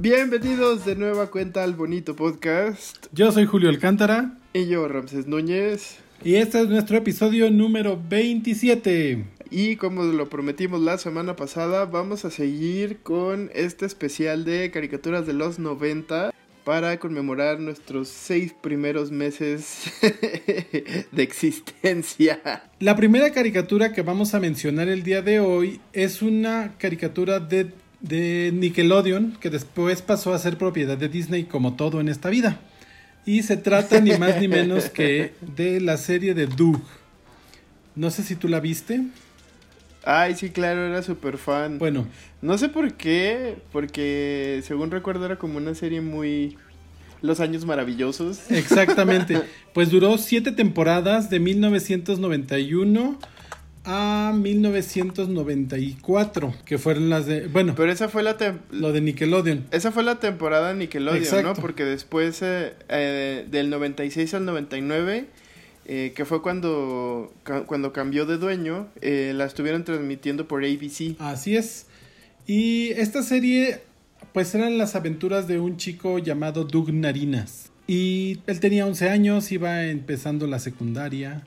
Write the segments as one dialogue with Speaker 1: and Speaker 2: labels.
Speaker 1: Bienvenidos de nueva cuenta al bonito podcast.
Speaker 2: Yo soy Julio Alcántara.
Speaker 1: Y yo, Ramses Núñez.
Speaker 2: Y este es nuestro episodio número 27.
Speaker 1: Y como lo prometimos la semana pasada, vamos a seguir con este especial de caricaturas de los 90 para conmemorar nuestros seis primeros meses de existencia.
Speaker 2: La primera caricatura que vamos a mencionar el día de hoy es una caricatura de, de Nickelodeon que después pasó a ser propiedad de Disney como todo en esta vida. Y se trata ni más ni menos que de la serie de Doug. No sé si tú la viste.
Speaker 1: Ay, sí, claro, era súper fan.
Speaker 2: Bueno.
Speaker 1: No sé por qué, porque según recuerdo era como una serie muy... Los años maravillosos.
Speaker 2: Exactamente. Pues duró siete temporadas de 1991 a 1994, que fueron las de, bueno,
Speaker 1: pero esa fue la
Speaker 2: lo de Nickelodeon.
Speaker 1: Esa fue la temporada Nickelodeon, ¿no? Porque después eh, eh, del 96 al 99 eh, que fue cuando, cuando cambió de dueño, eh, la estuvieron transmitiendo por ABC.
Speaker 2: Así es. Y esta serie, pues eran las aventuras de un chico llamado Doug Narinas. Y él tenía 11 años, iba empezando la secundaria.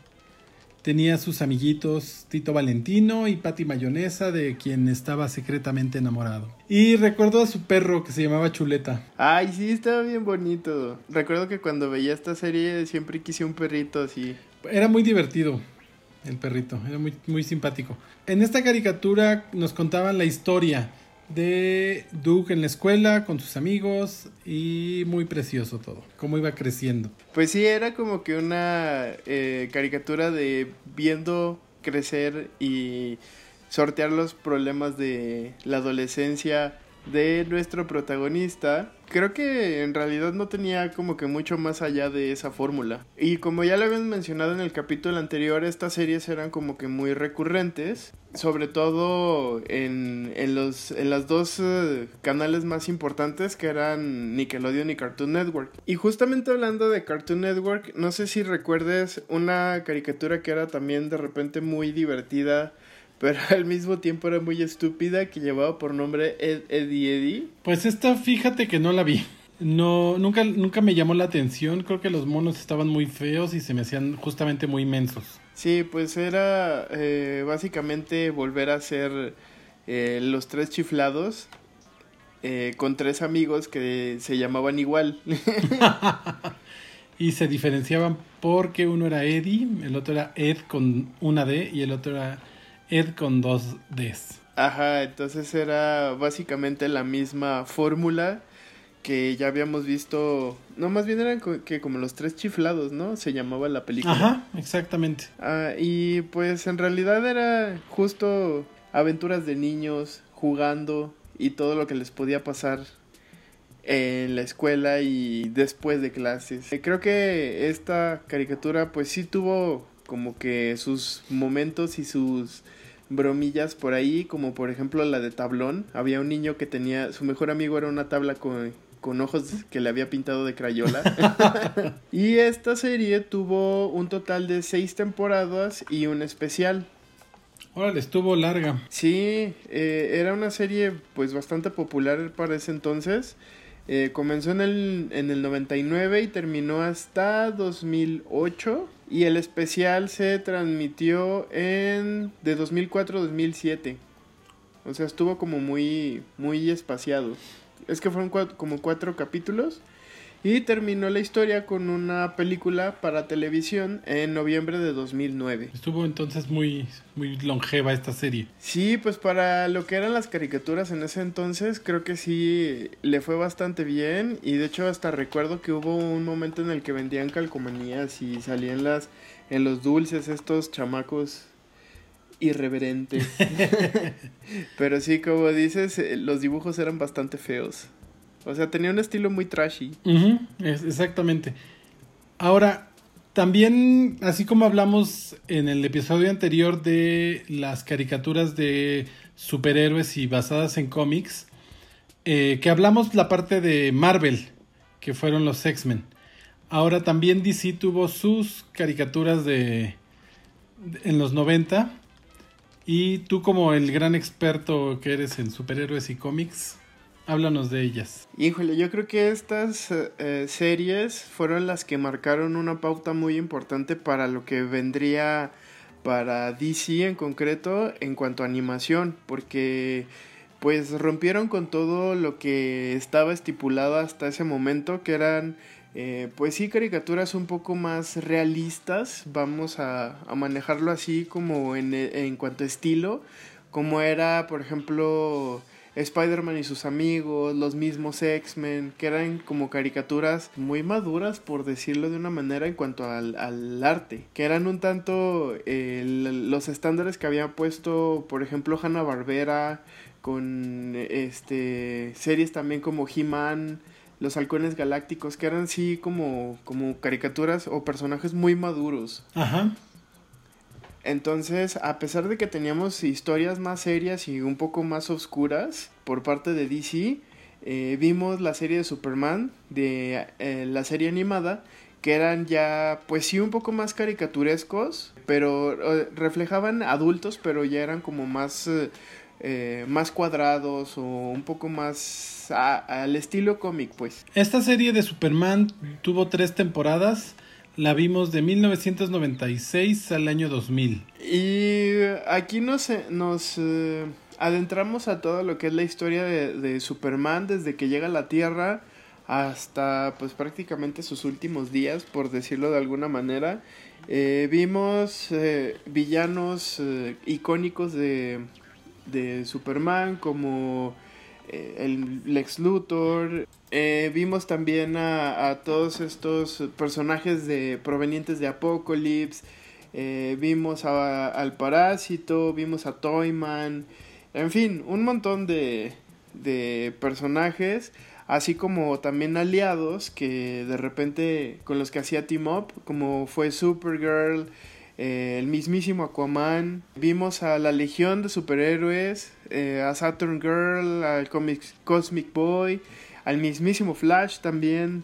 Speaker 2: Tenía sus amiguitos Tito Valentino y Patty Mayonesa, de quien estaba secretamente enamorado. Y recuerdo a su perro que se llamaba Chuleta.
Speaker 1: Ay, sí, estaba bien bonito. Recuerdo que cuando veía esta serie siempre quise un perrito así.
Speaker 2: Era muy divertido el perrito, era muy, muy simpático. En esta caricatura nos contaban la historia de Doug en la escuela con sus amigos y muy precioso todo, cómo iba creciendo.
Speaker 1: Pues sí, era como que una eh, caricatura de viendo crecer y sortear los problemas de la adolescencia de nuestro protagonista, creo que en realidad no tenía como que mucho más allá de esa fórmula. Y como ya lo habían mencionado en el capítulo anterior, estas series eran como que muy recurrentes, sobre todo en, en los en las dos eh, canales más importantes que eran Nickelodeon y Cartoon Network. Y justamente hablando de Cartoon Network, no sé si recuerdes una caricatura que era también de repente muy divertida pero al mismo tiempo era muy estúpida que llevaba por nombre Ed, Eddie Eddie.
Speaker 2: Pues esta, fíjate que no la vi. No, nunca, nunca me llamó la atención. Creo que los monos estaban muy feos y se me hacían justamente muy inmensos.
Speaker 1: Sí, pues era eh, básicamente volver a ser eh, los tres chiflados eh, con tres amigos que se llamaban igual.
Speaker 2: y se diferenciaban porque uno era Eddie, el otro era Ed con una D y el otro era Ed con dos Ds.
Speaker 1: Ajá, entonces era básicamente la misma fórmula que ya habíamos visto. No, más bien eran que como los tres chiflados, ¿no? Se llamaba la película.
Speaker 2: Ajá, exactamente.
Speaker 1: Ah, y pues en realidad era justo aventuras de niños jugando y todo lo que les podía pasar en la escuela y después de clases. Eh, creo que esta caricatura pues sí tuvo como que sus momentos y sus bromillas por ahí, como por ejemplo la de tablón. Había un niño que tenía, su mejor amigo era una tabla con, con ojos que le había pintado de crayola. y esta serie tuvo un total de seis temporadas y un especial.
Speaker 2: Órale, estuvo larga.
Speaker 1: Sí, eh, era una serie pues bastante popular para ese entonces. Eh, comenzó en el, en el 99 y terminó hasta 2008. Y el especial se transmitió en de 2004 a 2007. O sea, estuvo como muy muy espaciado. Es que fueron como cuatro capítulos y terminó la historia con una película para televisión en noviembre de 2009.
Speaker 2: Estuvo entonces muy, muy longeva esta serie.
Speaker 1: Sí, pues para lo que eran las caricaturas en ese entonces, creo que sí le fue bastante bien. Y de hecho hasta recuerdo que hubo un momento en el que vendían calcomanías y salían las en los dulces estos chamacos irreverentes. Pero sí, como dices, eh, los dibujos eran bastante feos. O sea, tenía un estilo muy trashy.
Speaker 2: exactamente. Ahora, también, así como hablamos en el episodio anterior de las caricaturas de superhéroes y basadas en cómics, eh, que hablamos la parte de Marvel, que fueron los X-Men. Ahora también DC tuvo sus caricaturas de, en los 90. Y tú como el gran experto que eres en superhéroes y cómics, Háblanos de ellas.
Speaker 1: Híjole, yo creo que estas eh, series fueron las que marcaron una pauta muy importante para lo que vendría para DC en concreto en cuanto a animación, porque pues rompieron con todo lo que estaba estipulado hasta ese momento, que eran eh, pues sí caricaturas un poco más realistas, vamos a, a manejarlo así como en, en cuanto a estilo, como era por ejemplo Spider-Man y sus amigos, los mismos X-Men, que eran como caricaturas muy maduras, por decirlo de una manera, en cuanto al, al arte, que eran un tanto los estándares que había puesto, por ejemplo, Hanna-Barbera, con este series también como He-Man, los halcones galácticos, que eran sí como, como caricaturas o personajes muy maduros. Ajá. Entonces, a pesar de que teníamos historias más serias y un poco más oscuras por parte de DC, eh, vimos la serie de Superman, de eh, la serie animada, que eran ya, pues sí, un poco más caricaturescos, pero eh, reflejaban adultos, pero ya eran como más, más cuadrados o un poco más al estilo cómic, pues.
Speaker 2: Esta serie de Superman tuvo tres temporadas la vimos de 1996 al año 2000.
Speaker 1: Y aquí nos, nos eh, adentramos a todo lo que es la historia de, Superman desde que llega a la Tierra hasta pues prácticamente sus últimos días, por decirlo de alguna manera. Eh, vimos eh, villanos icónicos de, de Superman como el Lex Luthor, eh, vimos también a, todos estos personajes de provenientes de Apocalypse. Eh, vimos al Parásito, vimos a Toyman. En fin, un montón de, de personajes. Así como también aliados que de repente con los que hacía Team Up, como fue Supergirl, eh, el mismísimo Aquaman. Vimos a la Legión de Superhéroes, a Saturn Girl, al Cosmic Boy al mismísimo Flash también.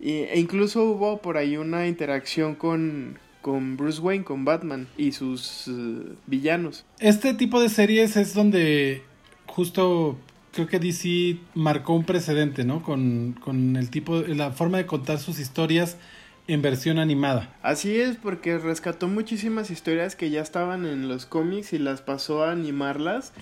Speaker 1: e incluso hubo por ahí una interacción con, con Bruce Wayne, con Batman y sus eh, villanos.
Speaker 2: Este tipo de series es donde justo creo que DC marcó un precedente, ¿no? Con, con el tipo, la forma de contar sus historias en versión animada.
Speaker 1: Así es, porque rescató muchísimas historias que ya estaban en los cómics y las pasó a animarlas,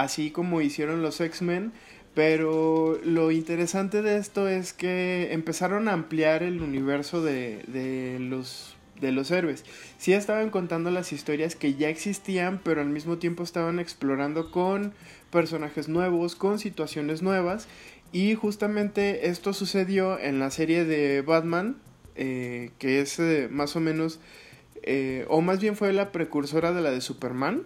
Speaker 1: así como hicieron los X-Men pero lo interesante de esto es que empezaron a ampliar el universo de, de, los, de los héroes. Sí estaban contando las historias que ya existían, pero al mismo tiempo estaban explorando con personajes nuevos, con situaciones nuevas. Y justamente esto sucedió en la serie de Batman, eh, que es eh, más o menos, eh, o más bien fue la precursora de la de Superman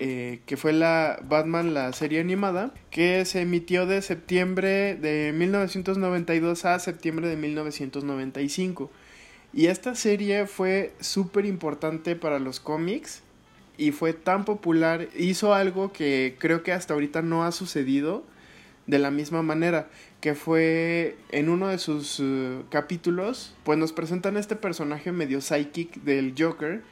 Speaker 1: eh, que fue la Batman, la serie animada, que se emitió de septiembre de 1992 a septiembre de 1995. Y esta serie fue súper importante para los cómics y fue tan popular, hizo algo que creo que hasta ahorita no ha sucedido de la misma manera, que fue en uno de sus eh, capítulos, pues nos presentan este personaje medio psychic del Joker,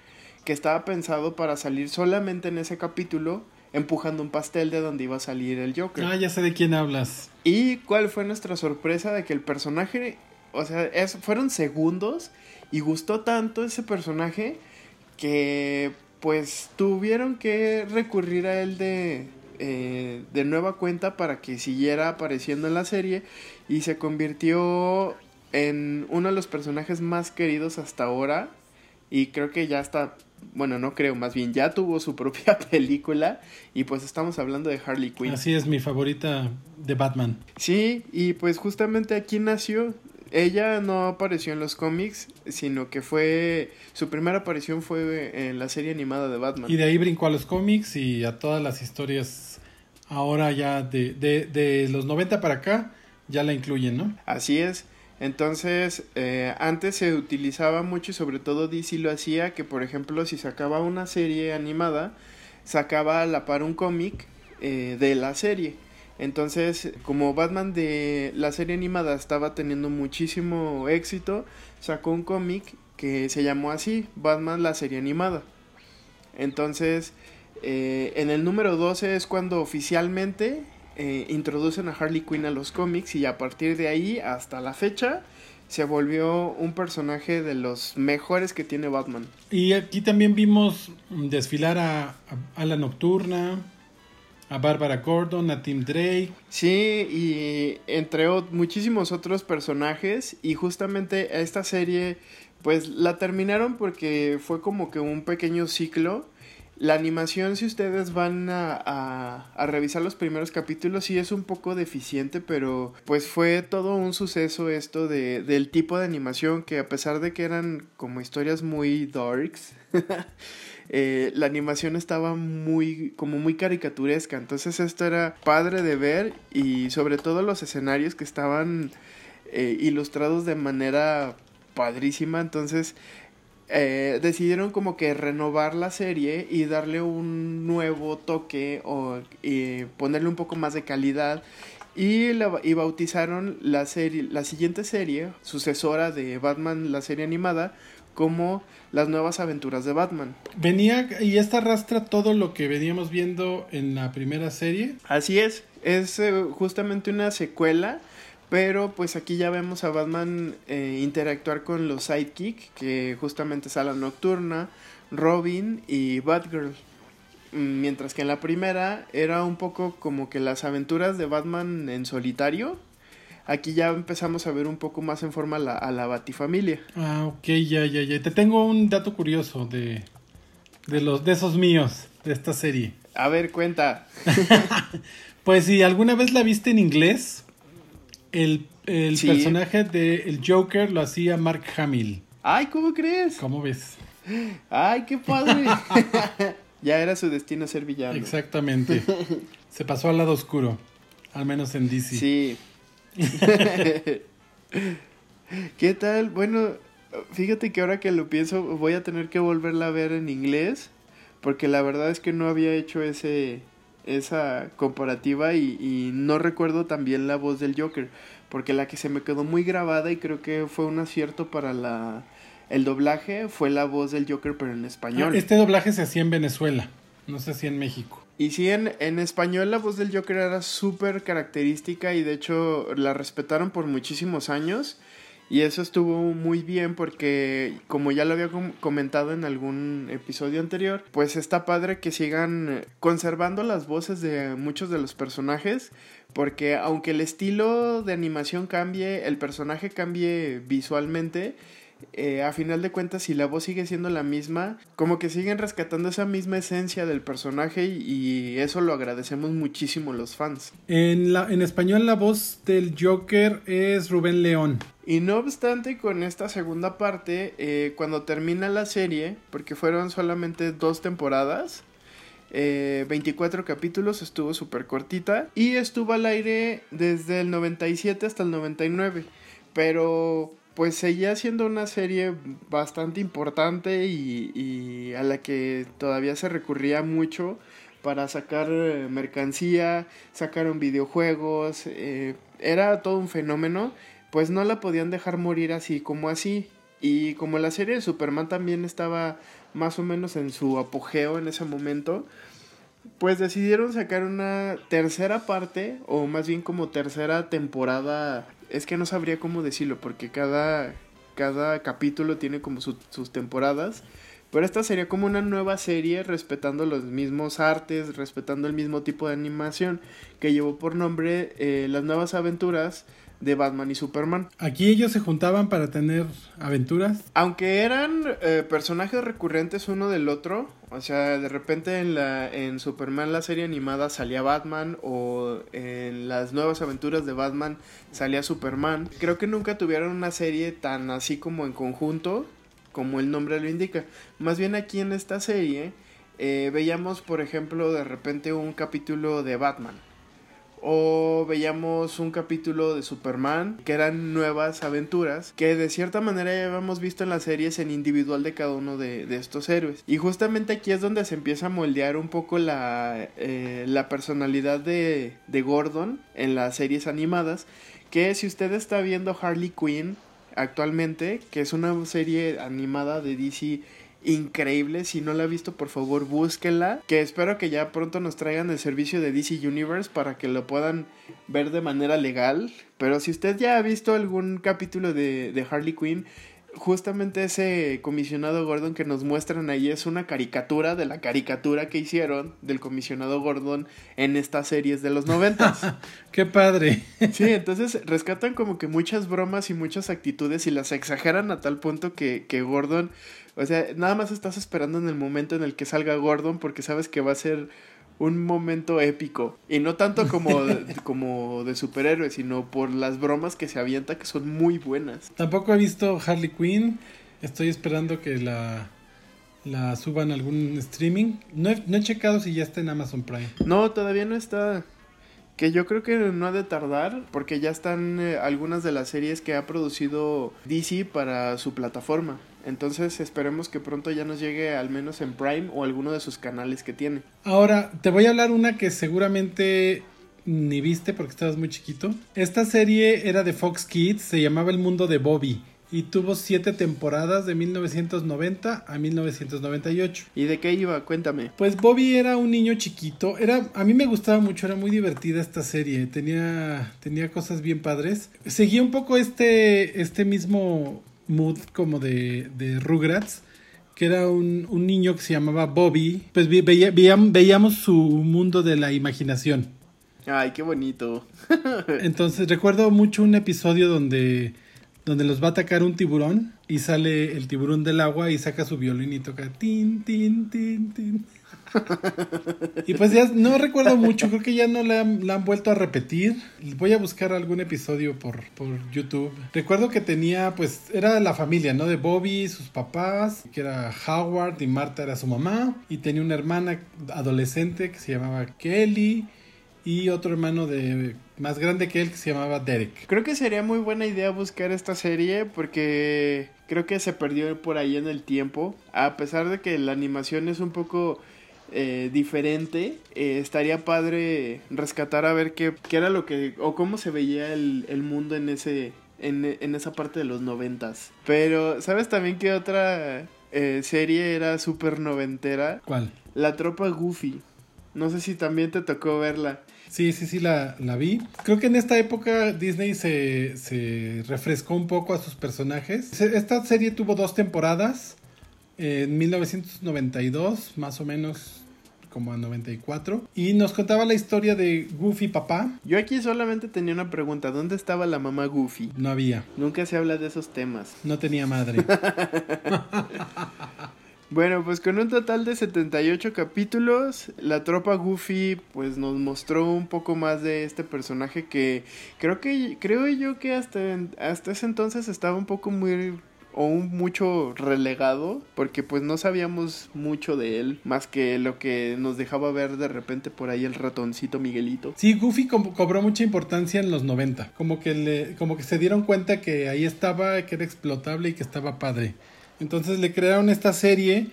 Speaker 1: que estaba pensado para salir solamente en ese capítulo empujando un pastel de donde iba a salir el Joker.
Speaker 2: Ah, ya sé de quién hablas.
Speaker 1: ¿Y cuál fue nuestra sorpresa de que el personaje, o sea, fueron segundos y gustó tanto ese personaje que pues tuvieron que recurrir a él de, eh, de nueva cuenta para que siguiera apareciendo en la serie y se convirtió en uno de los personajes más queridos hasta ahora y creo que ya está bueno, no creo, más bien ya tuvo su propia película y pues estamos hablando de Harley Quinn.
Speaker 2: Así es, mi favorita de Batman.
Speaker 1: Sí, y pues justamente aquí nació. Ella no apareció en los cómics, sino que fue su primera aparición fue en la serie animada de Batman.
Speaker 2: Y de ahí brincó a los cómics y a todas las historias ahora ya de, de, de los 90 para acá ya la incluyen, ¿no?
Speaker 1: Así es. Entonces, eh, antes se utilizaba mucho y sobre todo DC lo hacía, que por ejemplo si sacaba una serie animada, sacaba a la par un cómic eh, de la serie. Entonces, como Batman de la serie animada estaba teniendo muchísimo éxito, sacó un cómic que se llamó así, Batman la serie animada. Entonces, eh, en el número 12 es cuando oficialmente eh, introducen a Harley Quinn a los cómics y a partir de ahí hasta la fecha se volvió un personaje de los mejores que tiene Batman.
Speaker 2: Y aquí también vimos desfilar a, a, la Nocturna, a Barbara Gordon, a Tim Drake.
Speaker 1: Sí, y entre muchísimos otros personajes. Y justamente esta serie, pues la terminaron porque fue como que un pequeño ciclo la animación, si ustedes van a, a, revisar los primeros capítulos, sí es un poco deficiente, pero pues fue todo un suceso esto de, del tipo de animación que a pesar de que eran como historias muy darks, eh, la animación estaba muy, como muy caricaturesca. Entonces esto era padre de ver y sobre todo los escenarios que estaban eh, ilustrados de manera padrísima. Entonces eh, decidieron como que renovar la serie y darle un nuevo toque o ponerle un poco más de calidad y, la, y bautizaron la serie la siguiente serie sucesora de Batman la serie animada como las nuevas aventuras de Batman.
Speaker 2: Venía y esta arrastra todo lo que veníamos viendo en la primera serie.
Speaker 1: Así es, es eh, justamente una secuela pero pues aquí ya vemos a Batman eh, interactuar con los sidekick, que justamente es la Nocturna, Robin y Batgirl. Mm, mientras que en la primera era un poco como que las aventuras de Batman en solitario. Aquí ya empezamos a ver un poco más en forma a la Batifamilia.
Speaker 2: Ah, ok, ya, ya, ya. Te tengo un dato curioso de, de, los, de esos míos, de esta serie.
Speaker 1: A ver, cuenta.
Speaker 2: pues si alguna vez la viste en inglés, el, personaje de el Joker lo hacía Mark Hamill.
Speaker 1: Ay, ¿cómo crees?
Speaker 2: ¿Cómo ves?
Speaker 1: Ay, qué padre. ya era su destino ser villano.
Speaker 2: Exactamente. Se pasó al lado oscuro, al menos en DC.
Speaker 1: Sí. ¿Qué tal? Bueno, fíjate que ahora que lo pienso voy a tener que volverla a ver en inglés porque la verdad es que no había hecho ese esa comparativa y, no recuerdo también la voz del Joker, porque la que se me quedó muy grabada y creo que fue un acierto para la el doblaje fue la voz del Joker pero en español.
Speaker 2: Ah, este doblaje se hacía en Venezuela, no se hacía en México.
Speaker 1: Y sí, en, en español la voz del Joker era súper característica y de hecho la respetaron por muchísimos años. Y eso estuvo muy bien porque, como ya lo había comentado en algún episodio anterior, pues está padre que sigan conservando las voces de muchos de los personajes. Porque aunque el estilo de animación cambie, el personaje cambie visualmente, eh, a final de cuentas, si la voz sigue siendo la misma, como que siguen rescatando esa misma esencia del personaje y, eso lo agradecemos muchísimo los fans.
Speaker 2: En, la, en español la voz del Joker es Rubén León.
Speaker 1: Y no obstante, con esta segunda parte, eh, cuando termina la serie, porque fueron solamente dos temporadas, 24 eh, capítulos, estuvo súper cortita y estuvo al aire desde el 97 hasta el 99. Pero pues seguía siendo una serie bastante importante y, a la que todavía se recurría mucho para sacar eh, mercancía, sacaron videojuegos, eh, era todo un fenómeno, pues no la podían dejar morir así como así. Y como la serie de Superman también estaba más o menos en su apogeo en ese momento, pues decidieron sacar una tercera parte, o más bien como tercera temporada es que no sabría cómo decirlo, porque cada, cada capítulo tiene como sus temporadas. Pero esta sería como una nueva serie respetando los mismos artes, respetando el mismo tipo de animación que llevó por nombre eh, Las Nuevas Aventuras de Batman y Superman.
Speaker 2: Aquí ellos se juntaban para tener aventuras.
Speaker 1: Aunque eran eh, personajes recurrentes uno del otro, o sea, de repente en la en Superman la serie animada salía Batman o en las nuevas aventuras de Batman salía Superman. Creo que nunca tuvieron una serie tan así como en conjunto como el nombre lo indica. Más bien aquí en esta serie eh, veíamos, por ejemplo, de repente un capítulo de Batman o veíamos un capítulo de Superman que eran nuevas aventuras que de cierta manera ya habíamos visto en las series en individual de cada uno de, estos héroes. Y justamente aquí es donde se empieza a moldear un poco la, eh, la personalidad de, de Gordon en las series animadas que si usted está viendo Harley Quinn actualmente que es una serie animada de DC increíble. Si no la ha visto, por favor, búsquenla. Que espero que ya pronto nos traigan el servicio de DC Universe para que lo puedan ver de manera legal. Pero si usted ya ha visto algún capítulo de, de Harley Quinn, justamente ese comisionado Gordon que nos muestran ahí es una caricatura de la caricatura que hicieron del comisionado Gordon en estas series de los noventas.
Speaker 2: ¡Qué padre!
Speaker 1: sí, entonces rescatan como que muchas bromas y muchas actitudes y las exageran a tal punto que, que Gordon, o sea, nada más estás esperando en el momento en el que salga Gordon porque sabes que va a ser un momento épico. Y no tanto como, de, como de superhéroe, sino por las bromas que se avienta que son muy buenas.
Speaker 2: Tampoco he visto Harley Quinn. Estoy esperando que la, la suban a algún streaming. No he, no he checado si ya está en Amazon Prime.
Speaker 1: No, todavía no está. Que yo creo que no ha de tardar porque ya están eh, algunas de las series que ha producido DC para su plataforma. Entonces esperemos que pronto ya nos llegue al menos en Prime o alguno de sus canales que tiene.
Speaker 2: Ahora, te voy a hablar una que seguramente ni viste porque estabas muy chiquito. Esta serie era de Fox Kids, se llamaba El Mundo de Bobby y tuvo siete temporadas de 1990 a 1998.
Speaker 1: ¿Y de qué iba? Cuéntame.
Speaker 2: Pues Bobby era un niño chiquito, era a mí me gustaba mucho, era muy divertida esta serie, tenía tenía cosas bien padres. Seguía un poco este este mismo mood como de, de Rugrats, que era un, un, niño que se llamaba Bobby. Pues veía, veíamos, veíamos su mundo de la imaginación.
Speaker 1: Ay, qué bonito.
Speaker 2: Entonces recuerdo mucho un episodio donde, donde los va a atacar un tiburón y sale el tiburón del agua y saca su violín y toca tin, tin, tin, tin. y pues ya no recuerdo mucho, creo que ya no la han, vuelto a repetir. Voy a buscar algún episodio por, por YouTube. Recuerdo que tenía, pues, era la familia, ¿no? De Bobby, sus papás, que era Howard y Marta era su mamá. Y tenía una hermana adolescente que se llamaba Kelly. Y otro hermano de más grande que él que se llamaba Derek.
Speaker 1: Creo que sería muy buena idea buscar esta serie porque creo que se perdió por ahí en el tiempo. A pesar de que la animación es un poco eh, diferente, eh, estaría padre rescatar a ver qué, qué, era lo que, o cómo se veía el, el mundo en ese, en, en, esa parte de los noventas. Pero, ¿sabes también qué otra eh, serie era súper noventera?
Speaker 2: ¿Cuál?
Speaker 1: La Tropa Goofy. No sé si también te tocó verla.
Speaker 2: Sí, sí, sí, la, la vi. Creo que en esta época Disney se, se refrescó un poco a sus personajes. Esta serie tuvo dos temporadas. En 1992, más o menos como a 94 y nos contaba la historia de Goofy papá.
Speaker 1: Yo aquí solamente tenía una pregunta, ¿dónde estaba la mamá Goofy?
Speaker 2: No había.
Speaker 1: Nunca se habla de esos temas.
Speaker 2: No tenía madre.
Speaker 1: Bueno, pues con un total de 78 capítulos, la tropa Goofy pues nos mostró un poco más de este personaje que creo que creo yo que hasta hasta ese entonces estaba un poco muy o un mucho relegado porque pues no sabíamos mucho de él más que lo que nos dejaba ver de repente por ahí el ratoncito Miguelito.
Speaker 2: Sí, Goofy co cobró mucha importancia en los 90, como que le como que se dieron cuenta que ahí estaba, que era explotable y que estaba padre. Entonces le crearon esta serie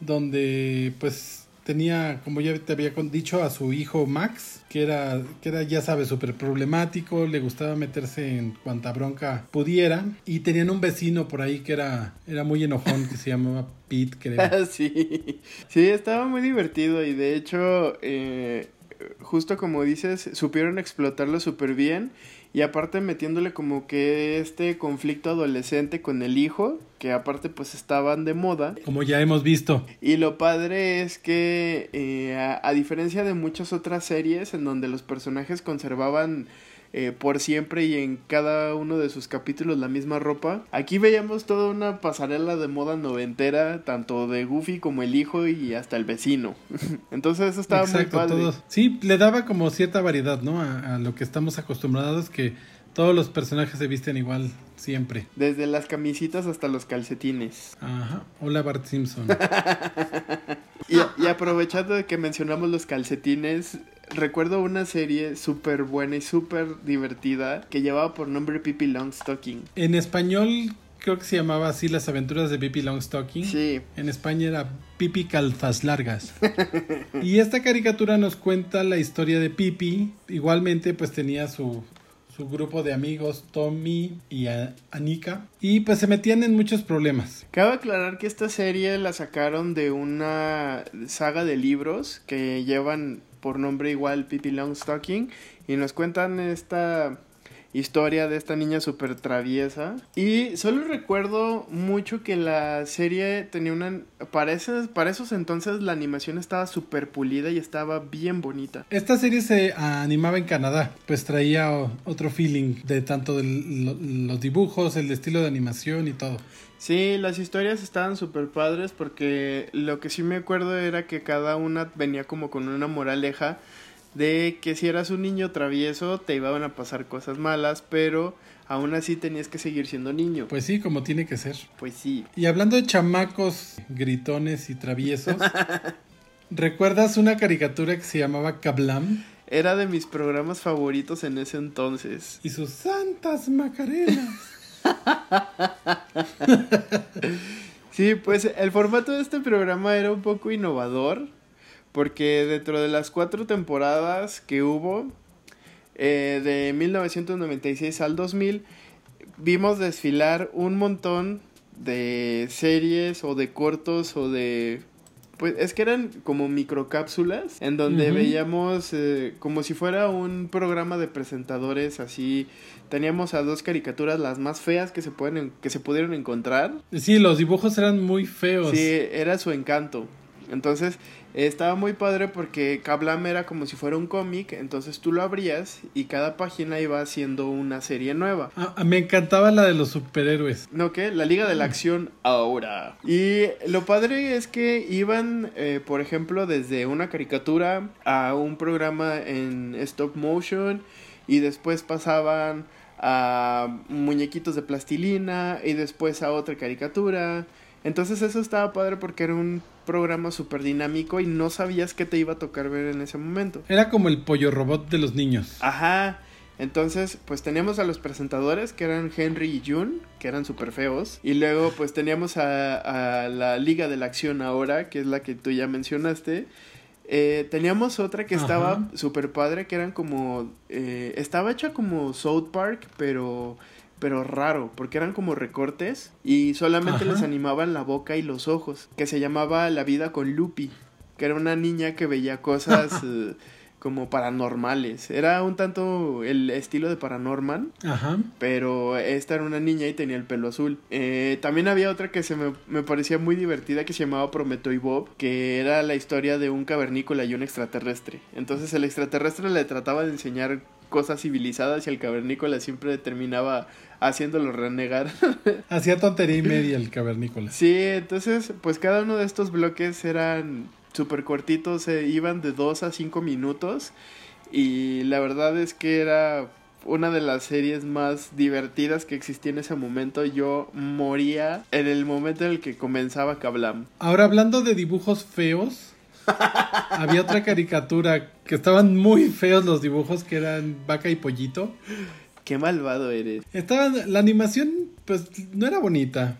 Speaker 2: donde pues tenía, como ya te había dicho, a su hijo Max, que era, que era ya sabes, súper problemático, le gustaba meterse en cuanta bronca pudiera, y tenían un vecino por ahí que era, era muy enojón, que se llamaba Pete, creo.
Speaker 1: sí, sí, estaba muy divertido y de hecho, eh, justo como dices, supieron explotarlo súper bien y aparte metiéndole como que este conflicto adolescente con el hijo, que aparte pues estaban de moda.
Speaker 2: Como ya hemos visto.
Speaker 1: Y lo padre es que eh, a, a, diferencia de muchas otras series en donde los personajes conservaban eh, por siempre y en cada uno de sus capítulos la misma ropa. Aquí veíamos toda una pasarela de moda noventera, tanto de Goofy como el hijo y hasta el vecino. Entonces eso estaba
Speaker 2: Exacto,
Speaker 1: muy padre.
Speaker 2: Todos. Sí, le daba como cierta variedad, ¿no? A, a lo que estamos acostumbrados que todos los personajes se visten igual siempre.
Speaker 1: Desde las camisitas hasta los calcetines.
Speaker 2: Ajá. Hola Bart Simpson.
Speaker 1: y, y, aprovechando de que mencionamos los calcetines, recuerdo una serie súper buena y súper divertida que llevaba por nombre Pippi Longstocking.
Speaker 2: En español creo que se llamaba así Las aventuras de Pippi Longstocking.
Speaker 1: Sí.
Speaker 2: En España era Pippi Calzas Largas. y esta caricatura nos cuenta la historia de Pippi. Igualmente pues tenía su su grupo de amigos Tommy y Anika y pues se metían en muchos problemas.
Speaker 1: Cabe aclarar que esta serie la sacaron de una saga de libros que llevan por nombre igual Pippi Longstocking y nos cuentan esta historia de esta niña súper traviesa. Y solo recuerdo mucho que la serie tenía una... Para, para esos entonces la animación estaba súper pulida y estaba bien bonita.
Speaker 2: Esta serie se animaba en Canadá, pues traía otro feeling de tanto de los dibujos, el estilo de animación y todo.
Speaker 1: Sí, las historias estaban súper padres porque lo que sí me acuerdo era que cada una venía como con una moraleja de que si eras un niño travieso te iban a pasar cosas malas, pero aún así tenías que seguir siendo niño.
Speaker 2: Pues sí, como tiene que ser.
Speaker 1: Pues sí.
Speaker 2: Y hablando de chamacos gritones y traviesos, ¿recuerdas una caricatura que se llamaba Kablam?
Speaker 1: Era de mis programas favoritos en ese entonces.
Speaker 2: Y sus santas macarenas.
Speaker 1: sí, pues el formato de este programa era un poco innovador porque dentro de las cuatro temporadas que hubo, eh, de 1996 al 2000, vimos desfilar un montón de series o de cortos o de... Pues es que eran como microcápsulas en donde veíamos eh, como si fuera un programa de presentadores así. Teníamos a dos caricaturas las más feas que se pueden que se pudieron encontrar.
Speaker 2: Sí, los dibujos eran muy feos.
Speaker 1: Sí, era su encanto. Entonces, estaba muy padre porque Kablam era como si fuera un cómic, entonces tú lo abrías y cada página iba haciendo una serie nueva.
Speaker 2: Ah, me encantaba la de los superhéroes.
Speaker 1: ¿No qué? La Liga de la Acción ahora. Y lo padre es que iban, eh, por ejemplo, desde una caricatura a un programa en stop motion y después pasaban a muñequitos de plastilina y después a otra caricatura. Entonces eso estaba padre porque era un programa súper dinámico y no sabías qué te iba a tocar ver en ese momento.
Speaker 2: Era como el pollo robot de los niños.
Speaker 1: Ajá. Entonces, pues teníamos a los presentadores que eran Henry y June, que eran súper feos. Y luego, pues teníamos a, la Liga de la Acción ahora, que es la que tú ya mencionaste. Eh, teníamos otra que estaba súper padre, que eran como... Eh, estaba hecha como South Park, pero pero raro, porque eran como recortes y solamente les animaban la boca y los ojos, que se llamaba La vida con Lupi, que era una niña que veía cosas como paranormales. Era un tanto el estilo de Paranorman, Ajá. pero esta era una niña y tenía el pelo azul. Eh, también había otra que se me, me, parecía muy divertida que se llamaba Prometo y Bob, que era la historia de un cavernícola y un extraterrestre. Entonces el extraterrestre le trataba de enseñar cosas civilizadas y el cavernícola siempre terminaba haciéndolo renegar.
Speaker 2: Hacía tontería y media el cavernícola.
Speaker 1: Sí, entonces pues cada uno de estos bloques eran súper cortitos, se iban de 2 a 5 minutos y la verdad es que era una de las series más divertidas que existía en ese momento. Yo moría en el momento en el que comenzaba Kablam.
Speaker 2: Ahora hablando de dibujos feos, había otra caricatura que estaban muy feos los dibujos, que eran vaca y pollito.
Speaker 1: Qué malvado eres.
Speaker 2: Estaba, la animación, pues, no era bonita.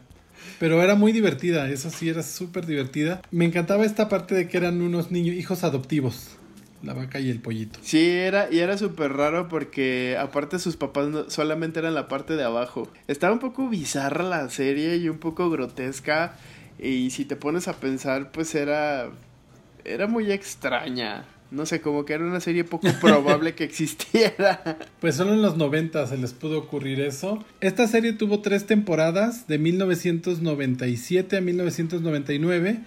Speaker 2: Pero era muy divertida, eso sí, era súper divertida. Me encantaba esta parte de que eran unos niños, hijos adoptivos. La vaca y el pollito.
Speaker 1: Sí, era, y era súper raro porque aparte sus papás solamente eran la parte de abajo. Estaba un poco bizarra la serie y un poco grotesca. Y si te pones a pensar, pues era era muy extraña. No sé, como que era una serie poco probable que existiera.
Speaker 2: Pues solo en los 90 se les pudo ocurrir eso. Esta serie tuvo tres temporadas, de 1997 a 1999,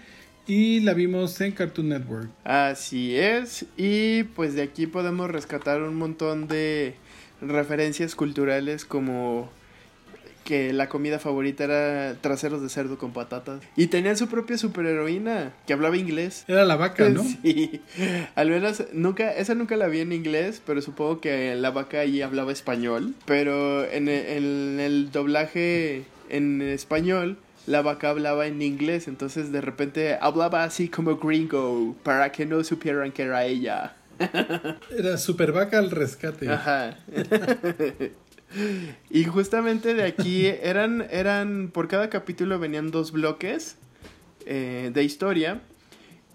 Speaker 2: y la vimos en Cartoon Network.
Speaker 1: Así es, y pues de aquí podemos rescatar un montón de referencias culturales como que la comida favorita era traseros de cerdo con patatas. Y tenía su propia superheroína que hablaba inglés.
Speaker 2: Era la vaca, ¿no?
Speaker 1: Sí. Al menos nunca, esa nunca la vi en inglés, pero supongo que la vaca ahí hablaba español. Pero en el, el doblaje en español, la vaca hablaba en inglés, entonces de repente hablaba así como gringo para que no supieran que era ella.
Speaker 2: Era super vaca al rescate. Ajá.
Speaker 1: Y justamente de aquí eran, eran, por cada capítulo venían dos bloques eh, de historia.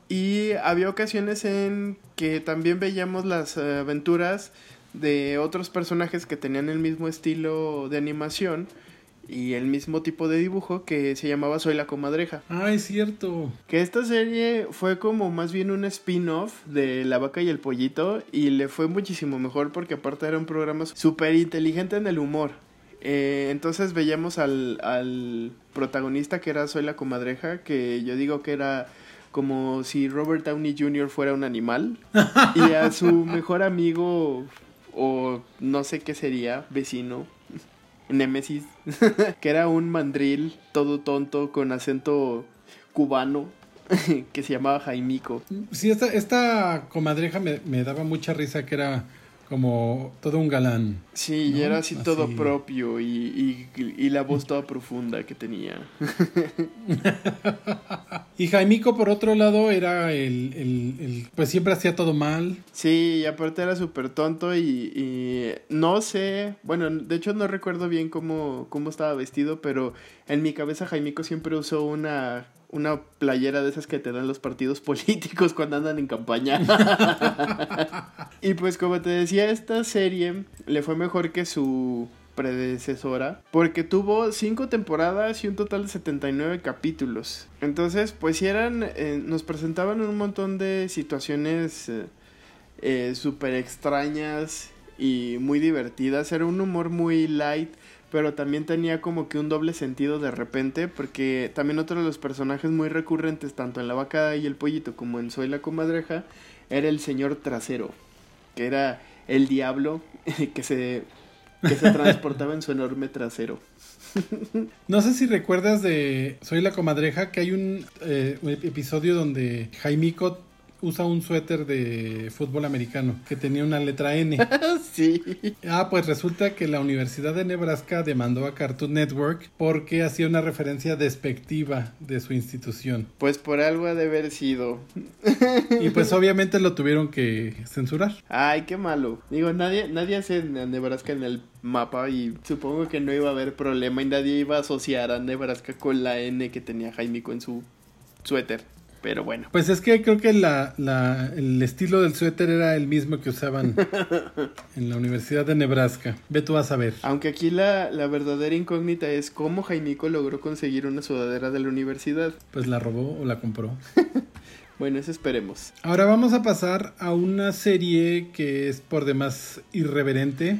Speaker 1: Y había ocasiones en que también veíamos las aventuras de otros personajes que tenían el mismo estilo de animación y el mismo tipo de dibujo que se llamaba Soy la comadreja.
Speaker 2: Ah, es cierto.
Speaker 1: Que esta serie fue como más bien un spin-off de La vaca y el pollito y le fue muchísimo mejor porque aparte era un programa súper inteligente en el humor. Eh, entonces veíamos al, al protagonista que era Soy la comadreja, que yo digo que era como si Robert Downey Jr. fuera un animal y a su mejor amigo o no sé qué sería, vecino, Nemesis, que era un mandril todo tonto con acento cubano que se llamaba Jaimico.
Speaker 2: Sí, esta, comadreja me daba mucha risa que era como todo un galán.
Speaker 1: Sí, y era así, todo propio y, y, y, la voz toda profunda que tenía.
Speaker 2: y Jaimico, por otro lado, era el, el, el pues siempre hacía todo mal.
Speaker 1: Sí, y aparte era súper tonto y, y, no sé, bueno, de hecho no recuerdo bien cómo, cómo estaba vestido, pero en mi cabeza Jaimico siempre usó una una playera de esas que te dan los partidos políticos cuando andan en campaña. y pues como te decía, esta serie le fue mejor que su predecesora porque tuvo cinco temporadas y un total de 79 capítulos. Entonces, pues eran, eh, nos presentaban un montón de situaciones eh, eh, súper extrañas y muy divertidas. Era un humor muy light pero también tenía como que un doble sentido de repente, porque también otro de los personajes muy recurrentes, tanto en La Vaca y el Pollito como en Soy la Comadreja, era el señor trasero, que era el diablo que se, que se transportaba en su enorme trasero.
Speaker 2: No sé si recuerdas de Soy la Comadreja, que hay un, eh, episodio donde Jaimico usa un suéter de fútbol americano que tenía una letra N.
Speaker 1: sí.
Speaker 2: Ah, pues resulta que la Universidad de Nebraska demandó a Cartoon Network porque hacía una referencia despectiva de su institución.
Speaker 1: Pues por algo ha de haber sido.
Speaker 2: y pues obviamente lo tuvieron que censurar.
Speaker 1: Ay, qué malo. Digo, nadie, nadie hace Nebraska en el mapa y supongo que no iba a haber problema y nadie iba a asociar a Nebraska con la N que tenía Jaimico en su suéter. Pero bueno.
Speaker 2: Pues es que creo que la, la, el estilo del suéter era el mismo que usaban en la Universidad de Nebraska. Ve tú a saber.
Speaker 1: Aunque aquí la, la verdadera incógnita es cómo Jaimico logró conseguir una sudadera de la universidad.
Speaker 2: Pues la robó o la compró.
Speaker 1: bueno, eso esperemos.
Speaker 2: Ahora vamos a pasar a una serie que es por demás irreverente.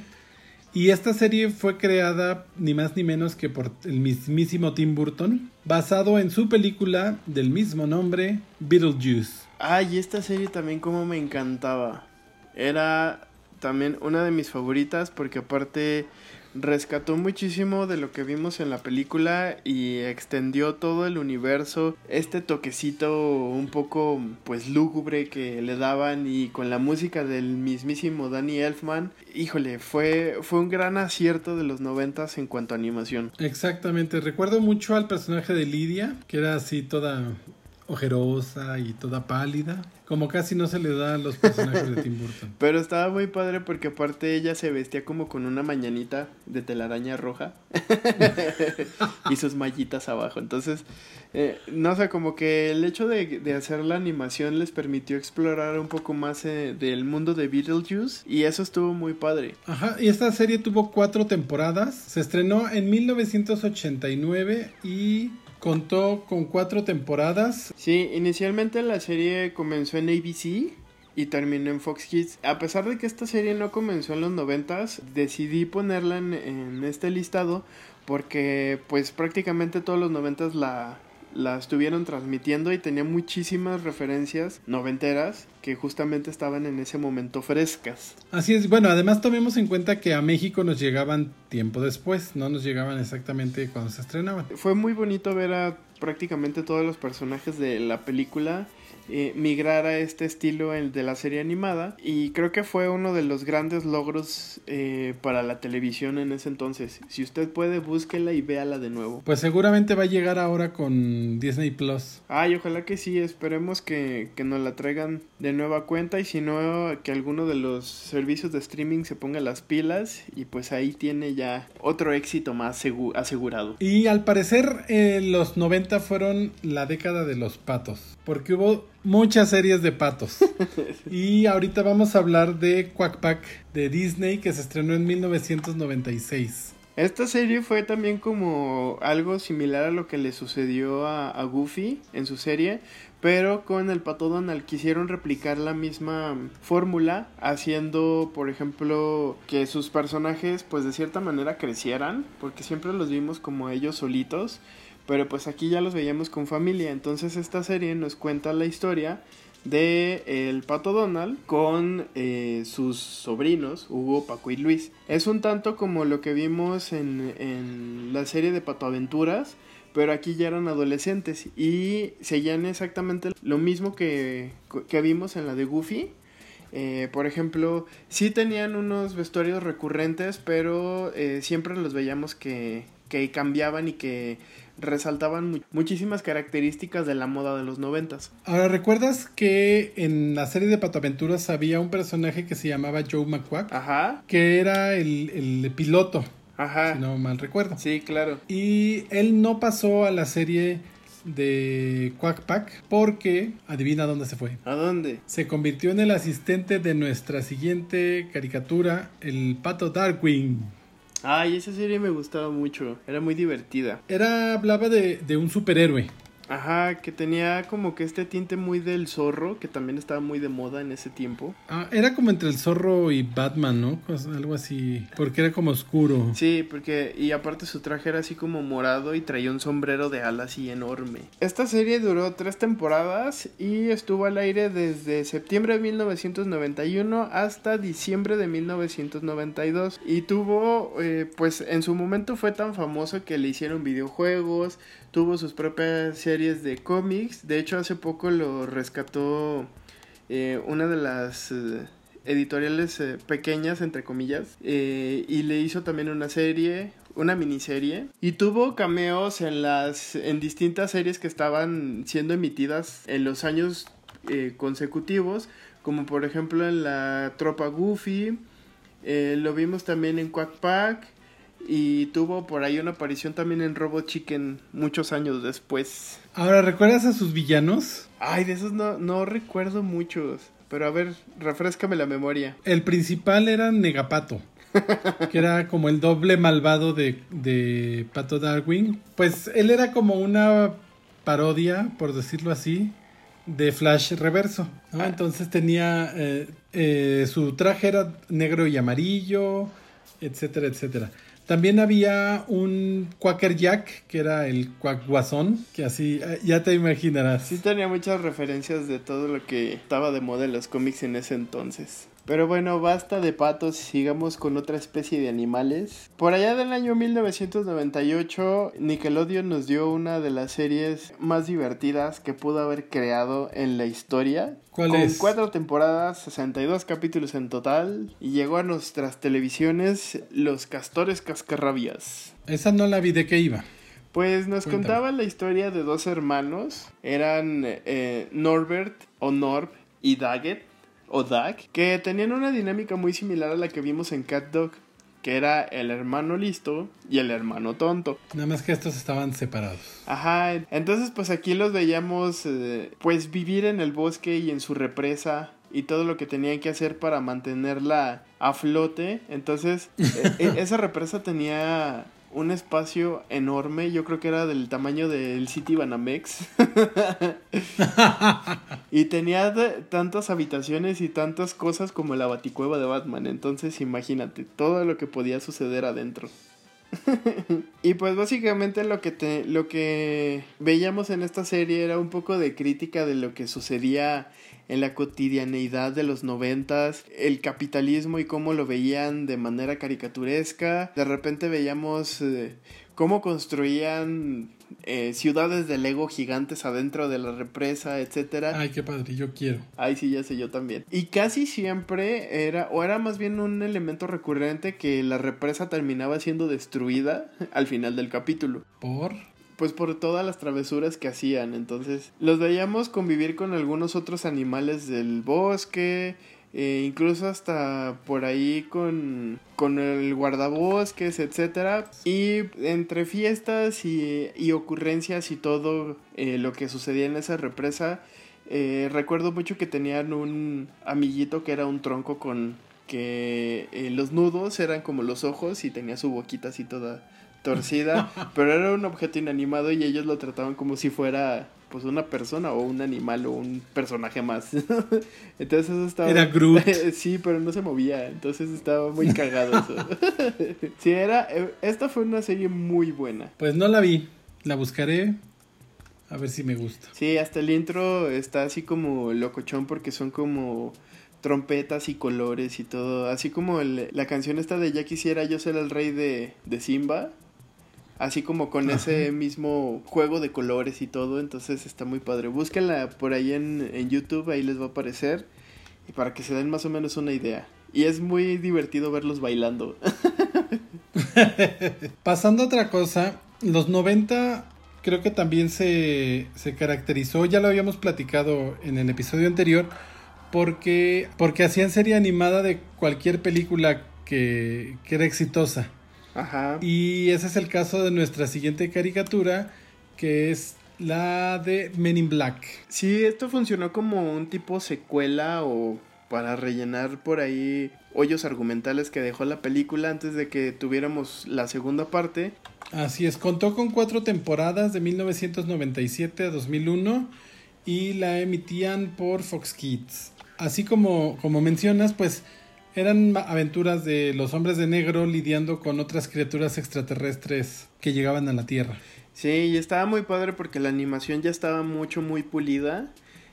Speaker 2: Y esta serie fue creada ni más ni menos que por el mismísimo Tim Burton, basado en su película del mismo nombre, Beetlejuice.
Speaker 1: Ay, esta serie también como me encantaba. Era también una de mis favoritas porque aparte rescató muchísimo de lo que vimos en la película y extendió todo el universo, este toquecito un poco pues lúgubre que le daban y con la música del mismísimo Danny Elfman, híjole, fue, fue un gran acierto de los noventas en cuanto a animación.
Speaker 2: Exactamente, recuerdo mucho al personaje de Lidia, que era así toda ojerosa y toda pálida. Como casi no se le da a los personajes de Tim Burton.
Speaker 1: Pero estaba muy padre porque aparte ella se vestía como con una mañanita de telaraña roja y sus mallitas abajo. Entonces, eh, no sé, como que el hecho de, de, hacer la animación les permitió explorar un poco más eh, del mundo de Beetlejuice y eso estuvo muy padre.
Speaker 2: Ajá, y esta serie tuvo cuatro temporadas. Se estrenó en 1989 y Contó con cuatro temporadas.
Speaker 1: Sí, inicialmente la serie comenzó en ABC y terminó en Fox Kids. A pesar de que esta serie no comenzó en los noventas, decidí ponerla en, este listado porque pues prácticamente todos los noventas la, la estuvieron transmitiendo y tenía muchísimas referencias noventeras que justamente estaban en ese momento frescas.
Speaker 2: Así es, bueno, además tomemos en cuenta que a México nos llegaban tiempo después, no nos llegaban exactamente cuando se estrenaban.
Speaker 1: Fue muy bonito ver a prácticamente todos los personajes de la película eh, migrar a este estilo el de la serie animada y creo que fue uno de los grandes logros eh, para la televisión en ese entonces. Si usted puede, búsquela y véala de nuevo.
Speaker 2: Pues seguramente va a llegar ahora con Disney Plus.
Speaker 1: Ay, ojalá que sí, esperemos que, que nos la traigan de nueva cuenta y si no, que alguno de los servicios de streaming se ponga las pilas y pues ahí tiene ya otro éxito más asegurado.
Speaker 2: Y al parecer, eh, los 90 90 fueron la década de los patos, porque hubo muchas series de patos. y ahorita vamos a hablar de Quack Pack de Disney que se estrenó en 1996.
Speaker 1: Esta serie fue también como algo similar a lo que le sucedió a, a Goofy en su serie, pero con el pato Donald quisieron replicar la misma fórmula haciendo por ejemplo que sus personajes pues de cierta manera crecieran porque siempre los vimos como ellos solitos pero pues aquí ya los veíamos con familia entonces esta serie nos cuenta la historia de el pato Donald con eh, sus sobrinos Hugo, Paco y Luis es un tanto como lo que vimos en, en la serie de Pato Aventuras pero aquí ya eran adolescentes y seguían exactamente lo mismo que, que vimos en la de Goofy. Eh, por ejemplo, sí tenían unos vestuarios recurrentes, pero eh, siempre los veíamos que, que cambiaban y que resaltaban muchísimas características de la moda de los noventas.
Speaker 2: Ahora, ¿recuerdas que en la serie de Patoaventuras había un personaje que se llamaba Joe McQuack?
Speaker 1: Ajá.
Speaker 2: Que era el, el piloto
Speaker 1: Ajá.
Speaker 2: Si no mal recuerdo.
Speaker 1: Sí, claro.
Speaker 2: Y él no pasó a la serie de Quack Pack porque adivina dónde se fue.
Speaker 1: ¿A dónde?
Speaker 2: Se convirtió en el asistente de nuestra siguiente caricatura, el pato Darkwing.
Speaker 1: Ay, esa serie me gustaba mucho, era muy divertida.
Speaker 2: Era, hablaba de, de un superhéroe
Speaker 1: Ajá, que tenía como que este tinte muy del zorro, que también estaba muy de moda en ese tiempo.
Speaker 2: Ah, era como entre el zorro y Batman, ¿no? algo así, porque era como oscuro.
Speaker 1: Sí, porque y aparte su traje era así como morado y traía un sombrero de ala así enorme. Esta serie duró tres temporadas y estuvo al aire desde septiembre de 1991 hasta diciembre de 1992 y tuvo, eh, pues en su momento fue tan famoso que le hicieron videojuegos, tuvo sus propias series de cómics. De hecho, hace poco lo rescató eh, una de las eh, editoriales eh, pequeñas, entre comillas, y le hizo también una serie, una miniserie, y tuvo cameos en las en distintas series que estaban siendo emitidas en los años consecutivos, como por ejemplo en la Tropa Goofy. lo vimos también en Quack Pack y tuvo por ahí una aparición también en Robot Chicken muchos años después.
Speaker 2: Ahora, ¿recuerdas a sus villanos?
Speaker 1: Ay, de esos no, no recuerdo muchos. Pero a ver, refrescame la memoria.
Speaker 2: El principal era Negapato. que era como el doble malvado de, de Pato Darwin. Pues él era como una parodia, por decirlo así, de Flash Reverso. Ah. Entonces tenía. Eh, eh, su traje era negro y amarillo, etcétera, etcétera. También había un Quacker Jack, que era el Guasón, que así, eh, ya te imaginarás.
Speaker 1: Sí tenía muchas referencias de todo lo que estaba de moda en los cómics en ese entonces. Pero bueno, basta de patos y sigamos con otra especie de animales. Por allá del año 1998, Nickelodeon nos dio una de las series más divertidas que pudo haber creado en la historia.
Speaker 2: ¿Cuál
Speaker 1: con
Speaker 2: es?
Speaker 1: cuatro temporadas, 62 capítulos en total. Y llegó a nuestras televisiones Los Castores Cascarrabias.
Speaker 2: Esa no la vi, ¿de qué iba?
Speaker 1: Pues nos
Speaker 2: Cuéntame.
Speaker 1: contaba la historia de dos hermanos. Eran eh, Norbert o Norb y Daggett o Dag, que tenían una dinámica muy similar a la que vimos en Cat Dog, que era el hermano listo y el hermano tonto.
Speaker 2: Nada más que estos estaban separados.
Speaker 1: Ajá, entonces pues aquí los veíamos eh, pues vivir en el bosque y en su represa y todo lo que tenían que hacer para mantenerla a flote. Entonces e- e- esa represa tenía un espacio enorme, yo creo que era del tamaño del City Banamex. y tenía tantas habitaciones y tantas cosas como la baticueva de Batman. Entonces imagínate todo lo que podía suceder adentro. y pues básicamente lo que te, lo que veíamos en esta serie era un poco de crítica de lo que sucedía en la cotidianeidad de los noventas, el capitalismo y cómo lo veían de manera caricaturesca. De repente veíamos eh, cómo construían eh, ciudades de Lego gigantes adentro de la represa, etcétera.
Speaker 2: Ay, qué padre, yo quiero.
Speaker 1: Ay, sí, ya sé, yo también. Y casi siempre era, o era más bien un elemento recurrente que la represa terminaba siendo destruida al final del capítulo.
Speaker 2: ¿Por?
Speaker 1: Pues por todas las travesuras que hacían. Entonces, los veíamos convivir con algunos otros animales del bosque. Eh, incluso hasta por ahí con, con el guardabosques, etcétera. Y entre fiestas y, y ocurrencias y todo eh, lo que sucedía en esa represa, eh, recuerdo mucho que tenían un amiguito que era un tronco con que los nudos eran como los ojos y tenía su boquita así toda torcida, pero era un objeto inanimado y ellos lo trataban como si fuera pues una persona o un animal o un personaje más. entonces eso estaba...
Speaker 2: Era Groot.
Speaker 1: sí, pero no se movía, entonces estaba muy cagado eso. sí, era... Eh, esta fue una serie muy buena.
Speaker 2: Pues no la vi, la buscaré. A ver si me gusta.
Speaker 1: Sí, hasta el intro está así como locochón porque son como trompetas y colores y todo. Así como la canción esta de Ya quisiera yo ser el rey de, de Simba así como con ese mismo juego de colores y todo, entonces está muy padre. Búsquenla por ahí en, en, YouTube, ahí les va a aparecer, y para que se den más o menos una idea. Y es muy divertido verlos bailando.
Speaker 2: Pasando a otra cosa, los 90 creo que también se, se caracterizó, ya lo habíamos platicado en el episodio anterior, porque, porque hacían serie animada de cualquier película que, que era exitosa.
Speaker 1: Ajá.
Speaker 2: Y ese es el caso de nuestra siguiente caricatura, que es la de Men in Black.
Speaker 1: Sí, esto funcionó como un tipo secuela o para rellenar por ahí hoyos argumentales que dejó la película antes de que tuviéramos la segunda parte.
Speaker 2: Así es, contó con cuatro temporadas de 1997 a 2001 y la emitían por Fox Kids. Así como, como mencionas, pues eran aventuras de los hombres de negro lidiando con otras criaturas extraterrestres que llegaban a la Tierra.
Speaker 1: Sí, y estaba muy padre porque la animación ya estaba mucho, muy pulida.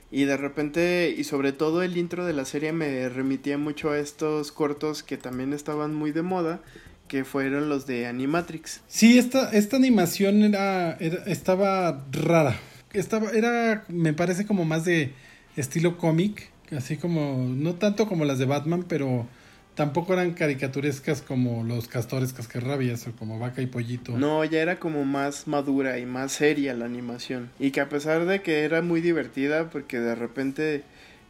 Speaker 1: Y de repente, y sobre todo el intro de la serie me remitía mucho a estos cortos que también estaban muy de moda, que fueron los de Animatrix.
Speaker 2: Sí, esta, esta animación era, estaba rara. Estaba, era, me parece como más de estilo cómic así como, no tanto como las de Batman, pero tampoco eran caricaturescas como los castores cascarrabias o como vaca y pollito.
Speaker 1: No, ya era como más madura y más seria la animación. Y que a pesar de que era muy divertida, porque de repente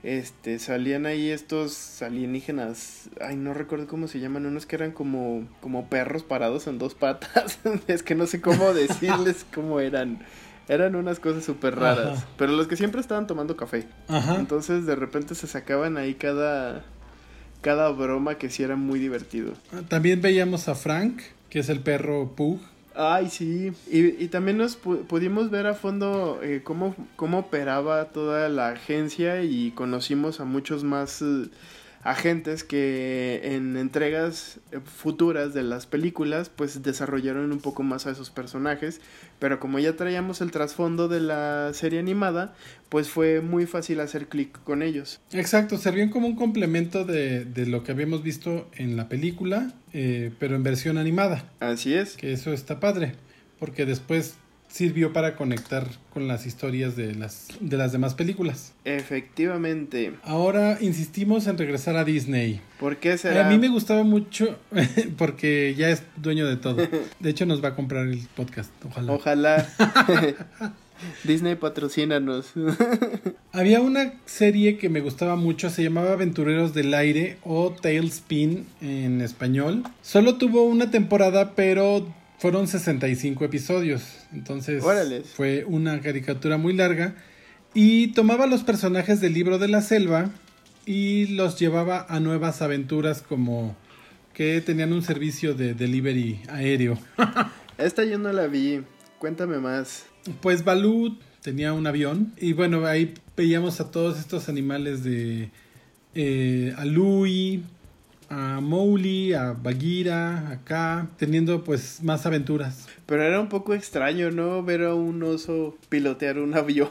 Speaker 1: este salían ahí estos alienígenas, ay no recuerdo cómo se llaman, unos que eran como como perros parados en dos patas, es que no sé cómo decirles cómo eran. Eran unas cosas súper raras. Pero los que siempre estaban tomando café.
Speaker 2: Ajá.
Speaker 1: Entonces de repente se sacaban ahí cada, cada broma que sí era muy divertido.
Speaker 2: Ah, también veíamos a Frank, que es el perro Pug.
Speaker 1: Ay, sí. Y, y también nos pudimos ver a fondo eh, cómo, cómo operaba toda la agencia y conocimos a muchos más... Eh, agentes que en entregas futuras de las películas pues desarrollaron un poco más a esos personajes. Pero como ya traíamos el trasfondo de la serie animada pues fue muy fácil hacer clic con ellos.
Speaker 2: Exacto servían como un complemento de, de lo que habíamos visto en la película eh, pero en versión animada.
Speaker 1: Así es.
Speaker 2: Que eso está padre porque después sirvió para conectar con las historias de las, de las demás películas.
Speaker 1: Efectivamente.
Speaker 2: Ahora insistimos en regresar a Disney.
Speaker 1: ¿Por qué será?
Speaker 2: A mí me gustaba mucho porque ya es dueño de todo. De hecho nos va a comprar el podcast, ojalá.
Speaker 1: Ojalá. Disney patrocínanos.
Speaker 2: Había una serie que me gustaba mucho, se llamaba Aventureros del Aire o Tailspin en español. Solo tuvo una temporada, pero fueron 65 episodios, entonces fue una caricatura muy larga y tomaba los personajes del libro de la selva y los llevaba a nuevas aventuras como que tenían un servicio de delivery aéreo.
Speaker 1: Esta yo no la vi, cuéntame más.
Speaker 2: Pues Balú tenía un avión y bueno, ahí veíamos a todos estos animales de eh, a a Mowgli, a Bagheera, acá, teniendo pues más aventuras.
Speaker 1: Pero era un poco extraño, ¿no? Ver a un oso pilotear un avión.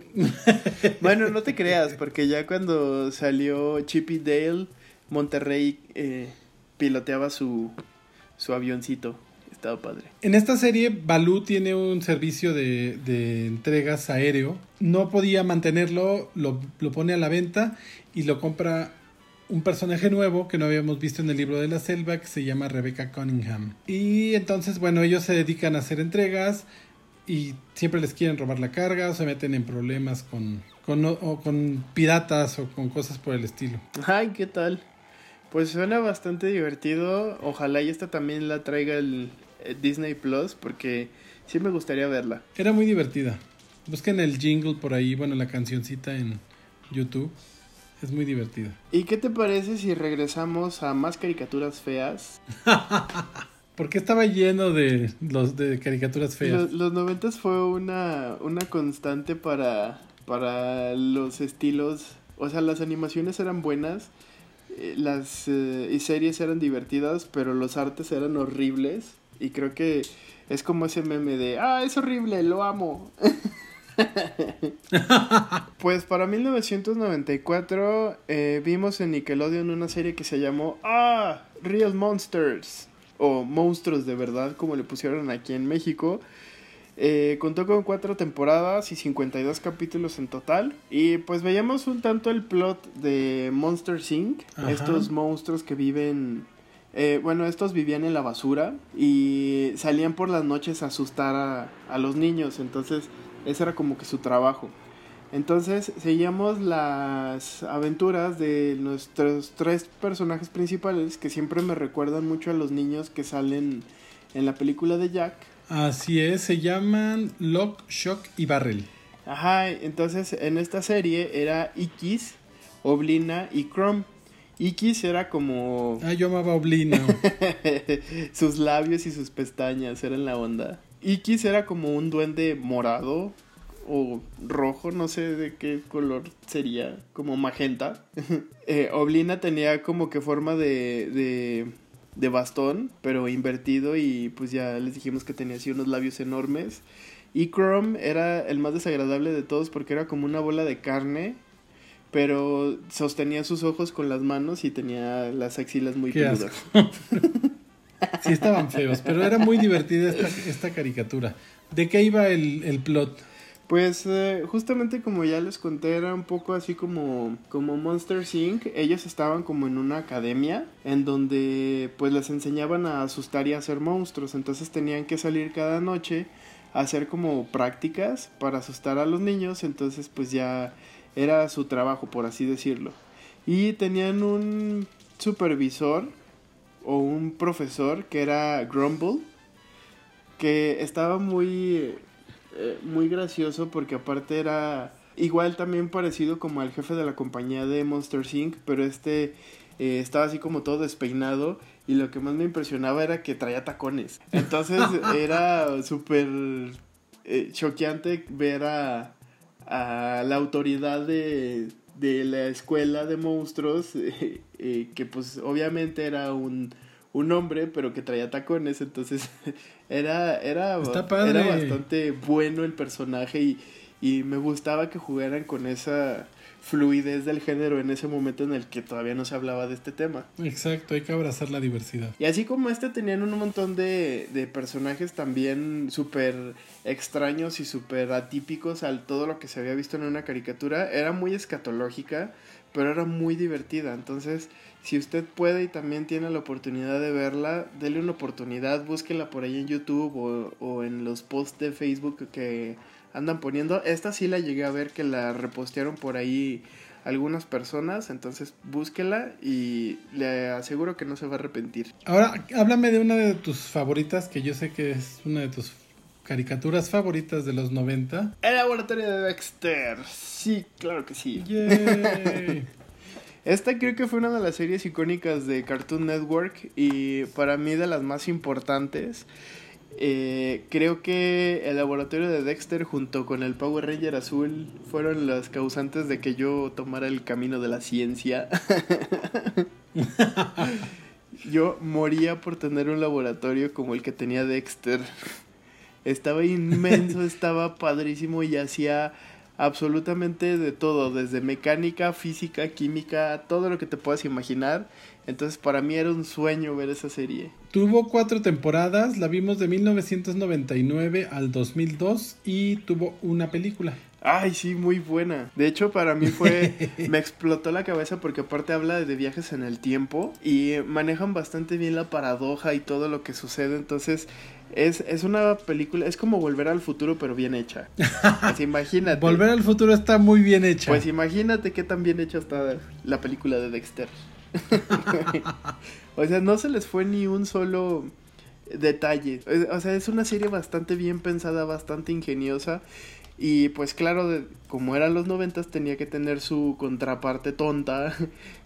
Speaker 1: bueno, no te creas, porque ya cuando salió Chippy Dale, Monterrey eh, piloteaba su, su avioncito. Estaba padre.
Speaker 2: En esta serie, Balú tiene un servicio de, de entregas aéreo. No podía mantenerlo, lo, lo pone a la venta y lo compra un personaje nuevo que no habíamos visto en el libro de la selva que se llama Rebecca Cunningham. Y entonces, bueno, ellos se dedican a hacer entregas y siempre les quieren robar la carga o se meten en problemas con, con, o con piratas o con cosas por el estilo.
Speaker 1: Ay, ¿qué tal? Pues suena bastante divertido. Ojalá y esta también la traiga el eh, Disney Plus porque sí me gustaría verla.
Speaker 2: Era muy divertida. Busquen el jingle por ahí, bueno, la cancioncita en YouTube. Es muy divertida.
Speaker 1: ¿Y qué te parece si regresamos a más caricaturas feas?
Speaker 2: Porque estaba lleno de los de caricaturas feas.
Speaker 1: Los, 90 fue una, una constante para, para los estilos. O sea, las animaciones eran buenas, eh, las eh, series eran divertidas, pero los artes eran horribles. Y creo que es como ese meme de, ah, es horrible, lo amo. pues para 1994 eh, vimos en Nickelodeon una serie que se llamó Ah, Real Monsters o Monstruos de verdad como le pusieron aquí en México. Eh, contó con cuatro temporadas y 52 capítulos en total. Y pues veíamos un tanto el plot de Monster Inc. Estos monstruos que viven eh, bueno, estos vivían en la basura y salían por las noches a asustar a, a, los niños. Entonces ese era como que su trabajo. Entonces seguíamos las aventuras de nuestros tres personajes principales que siempre me recuerdan mucho a los niños que salen en la película de Jack.
Speaker 2: Así es, se llaman Lock, Shock y Barrel.
Speaker 1: Ajá, entonces en esta serie era Ikis, Oblina y Chrome. Ikis era como...
Speaker 2: Ah, yo amaba Oblina.
Speaker 1: sus labios y sus pestañas eran la onda. Ikis era como un duende morado o rojo, no sé de qué color sería, como magenta. eh, Oblina tenía como que forma de, de, de, bastón, pero invertido y pues ya les dijimos que tenía así unos labios enormes. Y Chrome era el más desagradable de todos porque era como una bola de carne, pero sostenía sus ojos con las manos y tenía las axilas muy peludas.
Speaker 2: Sí, estaban feos, pero era muy divertida esta, esta caricatura. ¿De qué iba el, el plot?
Speaker 1: Pues eh, justamente como ya les conté, era un poco así como, como Monster Inc. Ellos estaban como en una academia en donde pues les enseñaban a asustar y a hacer monstruos. Entonces tenían que salir cada noche a hacer como prácticas para asustar a los niños. Entonces pues ya era su trabajo, por así decirlo. Y tenían un supervisor o un profesor que era Grumble, que estaba muy, eh, muy gracioso porque aparte era igual también parecido como al jefe de la compañía de Monster Inc., pero este eh, estaba así como todo despeinado y lo que más me impresionaba era que traía tacones. Entonces era súper eh, choqueante ver a, a la autoridad de, de la escuela de monstruos, eh, eh, que pues obviamente era un, un hombre, pero que traía tacones, entonces era, era, era bastante bueno el personaje y, y me gustaba que jugaran con esa fluidez del género en ese momento en el que todavía no se hablaba de este tema.
Speaker 2: Exacto, hay que abrazar la diversidad.
Speaker 1: Y así como este tenían un montón de, de personajes también súper extraños y súper atípicos al todo lo que se había visto en una caricatura, era muy escatológica, pero era muy divertida. Entonces, si usted puede y también tiene la oportunidad de verla, dele una oportunidad, búsquela por ahí en YouTube o, o en los posts de Facebook que andan poniendo. Esta sí la llegué a ver que la repostearon por ahí algunas personas, entonces búsquela y le aseguro que no se va a arrepentir.
Speaker 2: Ahora, háblame de una de tus favoritas, que yo sé que es una de tus caricaturas favoritas de los 90.
Speaker 1: El laboratorio de Dexter. Sí, claro que sí.
Speaker 2: Yay.
Speaker 1: Esta creo que fue una de las series icónicas de Cartoon Network y para mí de las más importantes. Eh, creo que el laboratorio de Dexter junto con el Power Ranger azul fueron las causantes de que yo tomara el camino de la ciencia. yo moría por tener un laboratorio como el que tenía Dexter. Estaba inmenso, estaba padrísimo y hacía absolutamente de todo, desde mecánica, física, química, todo lo que te puedas imaginar. Entonces para mí era un sueño ver esa serie.
Speaker 2: Tuvo cuatro temporadas, la vimos de 1999 al 2002 y tuvo una película.
Speaker 1: Ay, sí, muy buena. De hecho, para mí fue. me explotó la cabeza porque, aparte, habla de viajes en el tiempo y manejan bastante bien la paradoja y todo lo que sucede. Entonces, Es, es una película, es como Volver al Futuro, pero bien hecha. Pues imagínate.
Speaker 2: Volver al Futuro está muy bien hecha.
Speaker 1: Pues imagínate qué tan bien hecha está la película de Dexter. o sea, no se les fue ni un solo detalle. O sea, es una serie bastante bien pensada, bastante ingeniosa. Y pues claro, de, como eran los noventas, tenía que tener su contraparte tonta,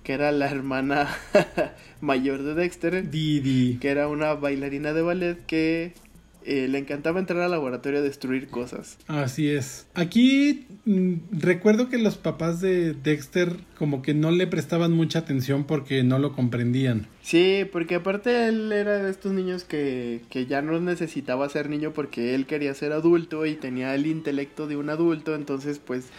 Speaker 1: que era la hermana mayor de Dexter.
Speaker 2: Didi.
Speaker 1: Que era una bailarina de ballet que eh, le encantaba entrar al laboratorio a destruir cosas.
Speaker 2: Así es. Aquí mm, recuerdo que los papás de Dexter como que no le prestaban mucha atención porque no lo comprendían.
Speaker 1: Sí, porque aparte él era de estos niños que, que ya no necesitaba ser niño porque él quería ser adulto y tenía el intelecto de un adulto, entonces pues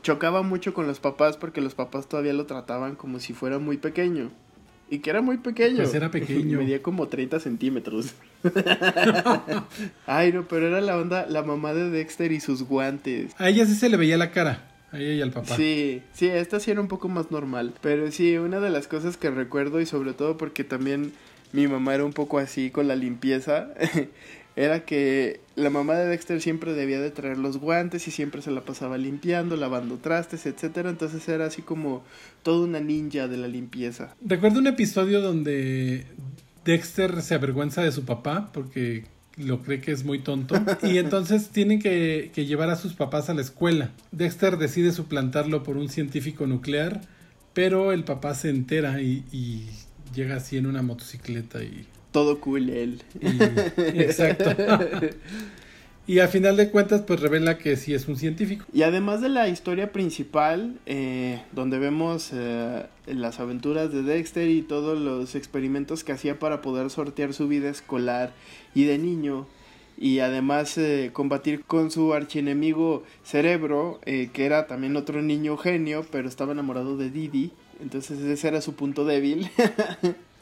Speaker 1: chocaba mucho con los papás porque los papás todavía lo trataban como si fuera muy pequeño. Y que era muy pequeño.
Speaker 2: Pues era pequeño.
Speaker 1: Medía como 30 centímetros. Ay, no, pero era la onda, la mamá de Dexter y sus guantes.
Speaker 2: A ella sí se le veía la cara. A ella y al papá.
Speaker 1: Sí, sí, esta sí era un poco más normal. Pero sí, una de las cosas que recuerdo y sobre todo porque también mi mamá era un poco así con la limpieza. era que la mamá de Dexter siempre debía de traer los guantes y siempre se la pasaba limpiando, lavando trastes, etcétera, entonces era así como toda una ninja de la limpieza.
Speaker 2: Recuerdo un episodio donde Dexter se avergüenza de su papá porque lo cree que es muy tonto y entonces tienen que, que llevar a sus papás a la escuela. Dexter decide suplantarlo por un científico nuclear, pero el papá se entera y, y llega así en una motocicleta y
Speaker 1: todo cool él.
Speaker 2: Y, exacto. y a final de cuentas, pues revela que sí es un científico.
Speaker 1: Y además de la historia principal, eh, donde vemos eh, las aventuras de Dexter y todos los experimentos que hacía para poder sortear su vida escolar y de niño, y además eh, combatir con su archienemigo Cerebro, eh, que era también otro niño genio, pero estaba enamorado de Didi, entonces ese era su punto débil.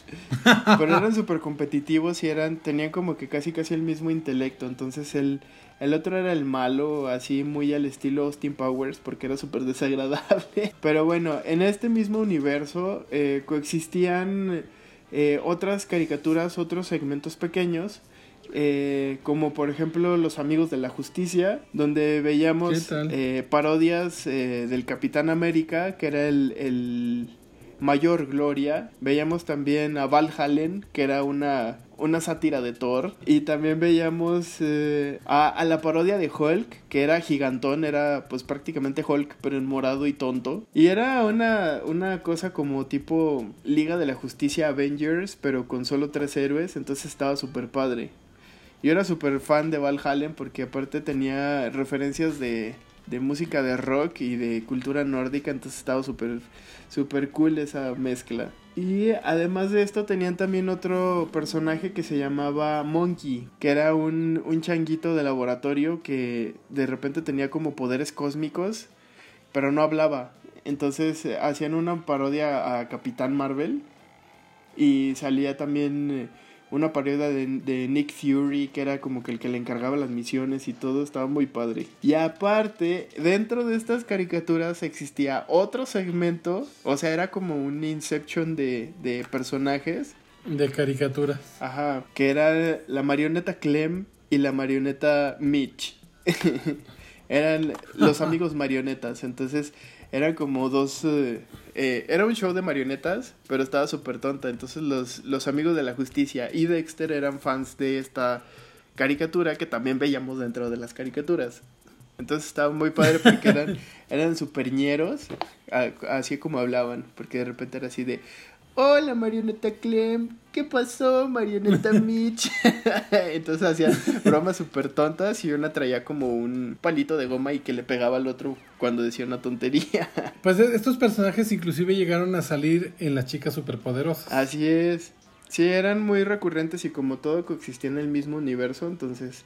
Speaker 1: Pero eran súper competitivos y eran, tenían como que casi casi el mismo intelecto. Entonces el, el otro era el malo, así muy al estilo Austin Powers, porque era súper desagradable. Pero bueno, en este mismo universo eh, coexistían eh, otras caricaturas, otros segmentos pequeños. Eh, como por ejemplo Los Amigos de la Justicia, donde veíamos eh, parodias eh, del Capitán América, que era el, el mayor gloria. Veíamos también a Valhalla, que era una, una sátira de Thor. Y también veíamos eh, a, la parodia de Hulk, que era gigantón, era pues prácticamente Hulk, pero en morado y tonto. Y era una, una cosa como tipo Liga de la Justicia Avengers, pero con solo tres héroes, entonces estaba súper padre. Yo era súper fan de Valhalla porque aparte tenía referencias de, de música de rock y de cultura nórdica, entonces estaba súper super cool esa mezcla. Y además de esto tenían también otro personaje que se llamaba Monkey, que era un, un changuito de laboratorio que de repente tenía como poderes cósmicos, pero no hablaba. Entonces eh, hacían una parodia a Capitán Marvel y salía también... Eh, una parodia de, de, Nick Fury, que era como que el que le encargaba las misiones y todo, estaba muy padre. Y aparte, dentro de estas caricaturas existía otro segmento, o sea, era como un Inception de, de personajes.
Speaker 2: De caricaturas.
Speaker 1: Ajá, que era la marioneta Clem y la marioneta Mitch. Eran los amigos marionetas, entonces eran como dos... Eh, eh, era un show de marionetas, pero estaba súper tonta. Entonces los, los amigos de la justicia y Dexter eran fans de esta caricatura que también veíamos dentro de las caricaturas. Entonces estaba muy padre porque eran, eran superñeros, así como hablaban, porque de repente era así de, Hola marioneta Clem, ¿qué pasó marioneta Mitch? Entonces hacían bromas súper tontas y una traía como un palito de goma y que le pegaba al otro cuando decía una tontería.
Speaker 2: Pues estos personajes inclusive llegaron a salir en las chicas superpoderosas.
Speaker 1: Así es. Sí, eran muy recurrentes y como todo coexistía en el mismo universo, entonces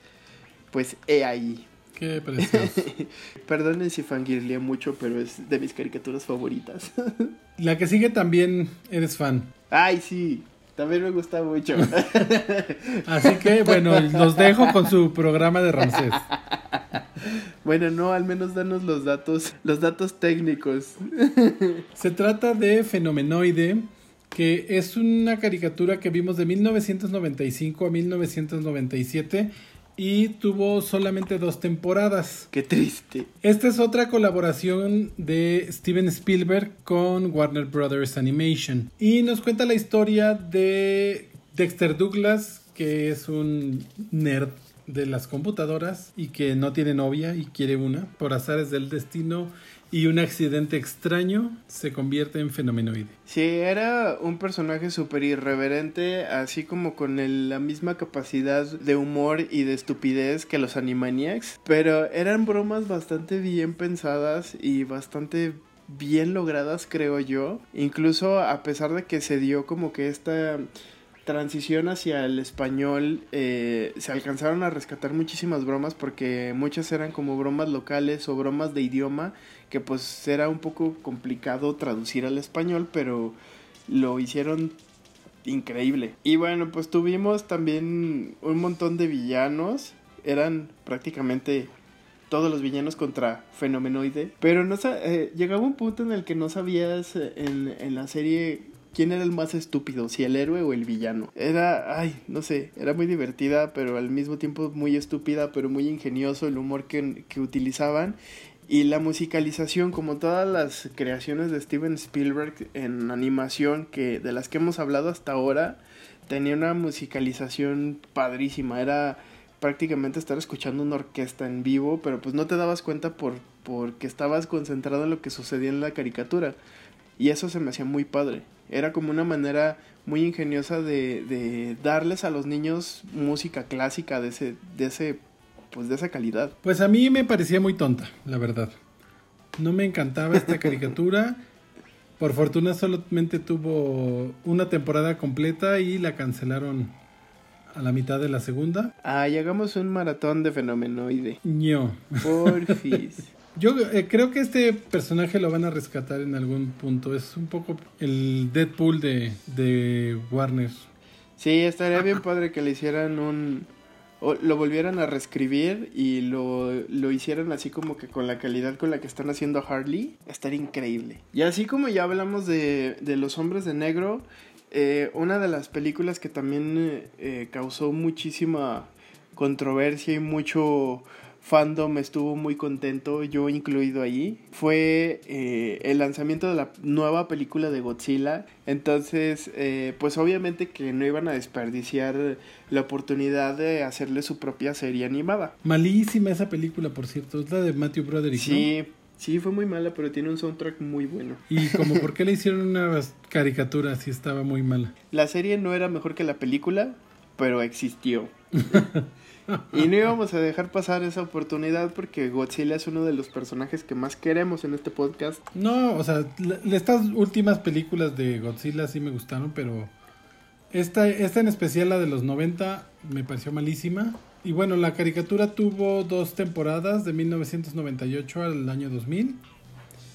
Speaker 1: pues he ahí.
Speaker 2: Qué precioso.
Speaker 1: Perdonen si fangirlea mucho, pero es de mis caricaturas favoritas.
Speaker 2: La que sigue también eres fan.
Speaker 1: Ay, sí. También me gusta mucho.
Speaker 2: Así que, bueno, los dejo con su programa de Ramsés.
Speaker 1: Bueno, no, al menos danos los datos, los datos técnicos.
Speaker 2: Se trata de Fenomenoide, que es una caricatura que vimos de 1995 a 1997 y tuvo solamente dos temporadas.
Speaker 1: Qué triste.
Speaker 2: Esta es otra colaboración de Steven Spielberg con Warner Brothers Animation y nos cuenta la historia de Dexter Douglas, que es un nerd de las computadoras y que no tiene novia y quiere una por azares del destino y un accidente extraño se convierte en fenomenoide.
Speaker 1: Sí, era un personaje súper irreverente, así como con la misma capacidad de humor y de estupidez que los Animaniacs, pero eran bromas bastante bien pensadas y bastante bien logradas, creo yo. Incluso a pesar de que se dio como que esta transición hacia el español eh, se alcanzaron a rescatar muchísimas bromas porque muchas eran como bromas locales o bromas de idioma que pues era un poco complicado traducir al español pero lo hicieron increíble y bueno pues tuvimos también un montón de villanos eran prácticamente todos los villanos contra Fenomenoide pero no eh, llegaba un punto en el que no sabías eh, en, en la serie quién era el más estúpido, si el héroe o el villano. Era, ay, no sé, era muy divertida, pero al mismo tiempo muy estúpida, pero muy ingenioso el humor que, que utilizaban. Y la musicalización, como todas las creaciones de Steven Spielberg en animación, que de las que hemos hablado hasta ahora, tenía una musicalización padrísima. Era prácticamente estar escuchando una orquesta en vivo, pero pues no te dabas cuenta por porque estabas concentrado en lo que sucedía en la caricatura. Y eso se me hacía muy padre. Era como una manera muy ingeniosa de, de darles a los niños música clásica de ese, de ese, pues de esa calidad.
Speaker 2: Pues a mí me parecía muy tonta, la verdad. No me encantaba esta caricatura. Por fortuna solamente tuvo una temporada completa y la cancelaron a la mitad de la segunda.
Speaker 1: Ah, y hagamos un maratón de fenomenoide.
Speaker 2: Ño.
Speaker 1: Porfis.
Speaker 2: Yo eh, creo que este personaje lo van a rescatar en algún punto. Es un poco el Deadpool de, de Warner.
Speaker 1: Sí, estaría bien padre que le hicieran un... Lo volvieran a reescribir y lo, lo hicieran así como que con la calidad con la que están haciendo Harley. Estaría increíble. Y así como ya hablamos de, de los hombres de negro, eh, una de las películas que también eh, eh, causó muchísima controversia y mucho fandom estuvo muy contento, yo incluido ahí, fue eh, el lanzamiento de la nueva película de Godzilla. Entonces, eh, pues obviamente que no iban a desperdiciar la oportunidad de hacerle su propia serie animada.
Speaker 2: Malísima esa película, por cierto. Es la de Matthew Broderick. ¿no?
Speaker 1: Sí, sí, fue muy mala, pero tiene un soundtrack muy bueno.
Speaker 2: Y como por qué le hicieron una caricatura si estaba muy mala.
Speaker 1: La serie no era mejor que la película, pero existió. Y no íbamos a dejar pasar esa oportunidad porque Godzilla es uno de los personajes que más queremos en este podcast.
Speaker 2: No, o sea, estas últimas películas de Godzilla sí me gustaron, pero esta, esta en especial, la de los 90, me pareció malísima. Y bueno, la caricatura tuvo dos temporadas, de 1998 al año 2000,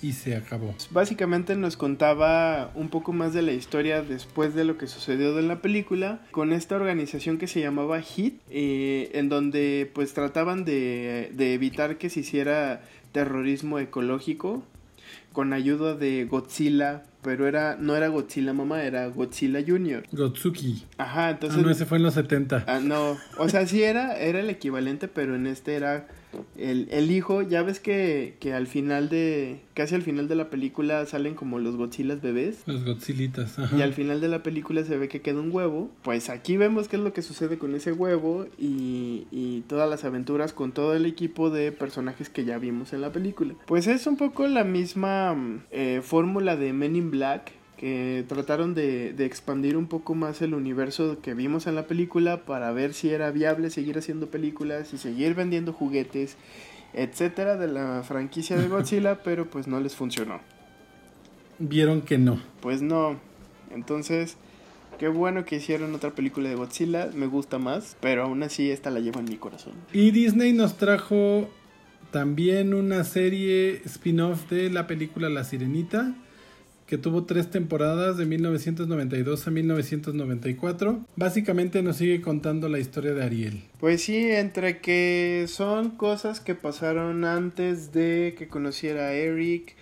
Speaker 2: y se acabó.
Speaker 1: Básicamente nos contaba un poco más de la historia después de lo que sucedió en la película con esta organización que se llamaba HIT, eh, en donde pues trataban de, de evitar que se hiciera terrorismo ecológico con ayuda de Godzilla, pero era no era Godzilla mamá, era Godzilla Junior.
Speaker 2: Gotsuki.
Speaker 1: Ajá,
Speaker 2: Ah,
Speaker 1: entonces
Speaker 2: no, ese fue en los 70.
Speaker 1: Ah, no, o sea, sí era, era el equivalente, pero en este era el, el hijo. Ya ves que, que al final de, casi al final de la película salen como los Godzillas bebés.
Speaker 2: Los Godzillitas. Ajá.
Speaker 1: Y al final de la película se ve que queda un huevo. Pues aquí vemos qué es lo que sucede con ese huevo y, y todas las aventuras con todo el equipo de personajes que ya vimos en la película. Pues es un poco la misma eh, fórmula de Men in Black que trataron de, de expandir un poco más el universo que vimos en la película para ver si era viable seguir haciendo películas y seguir vendiendo juguetes, etcétera, de la franquicia de Godzilla, pero pues no les funcionó.
Speaker 2: Vieron que no.
Speaker 1: Pues no. Entonces, qué bueno que hicieron otra película de Godzilla. Me gusta más. Pero aún así, esta la llevo en mi corazón.
Speaker 2: Y Disney nos trajo también una serie spin-off de la película La Sirenita, que tuvo tres temporadas de 1992 a 1994. Básicamente nos sigue contando la historia de Ariel.
Speaker 1: Pues sí, entre que son cosas que pasaron antes de que conociera a Eric.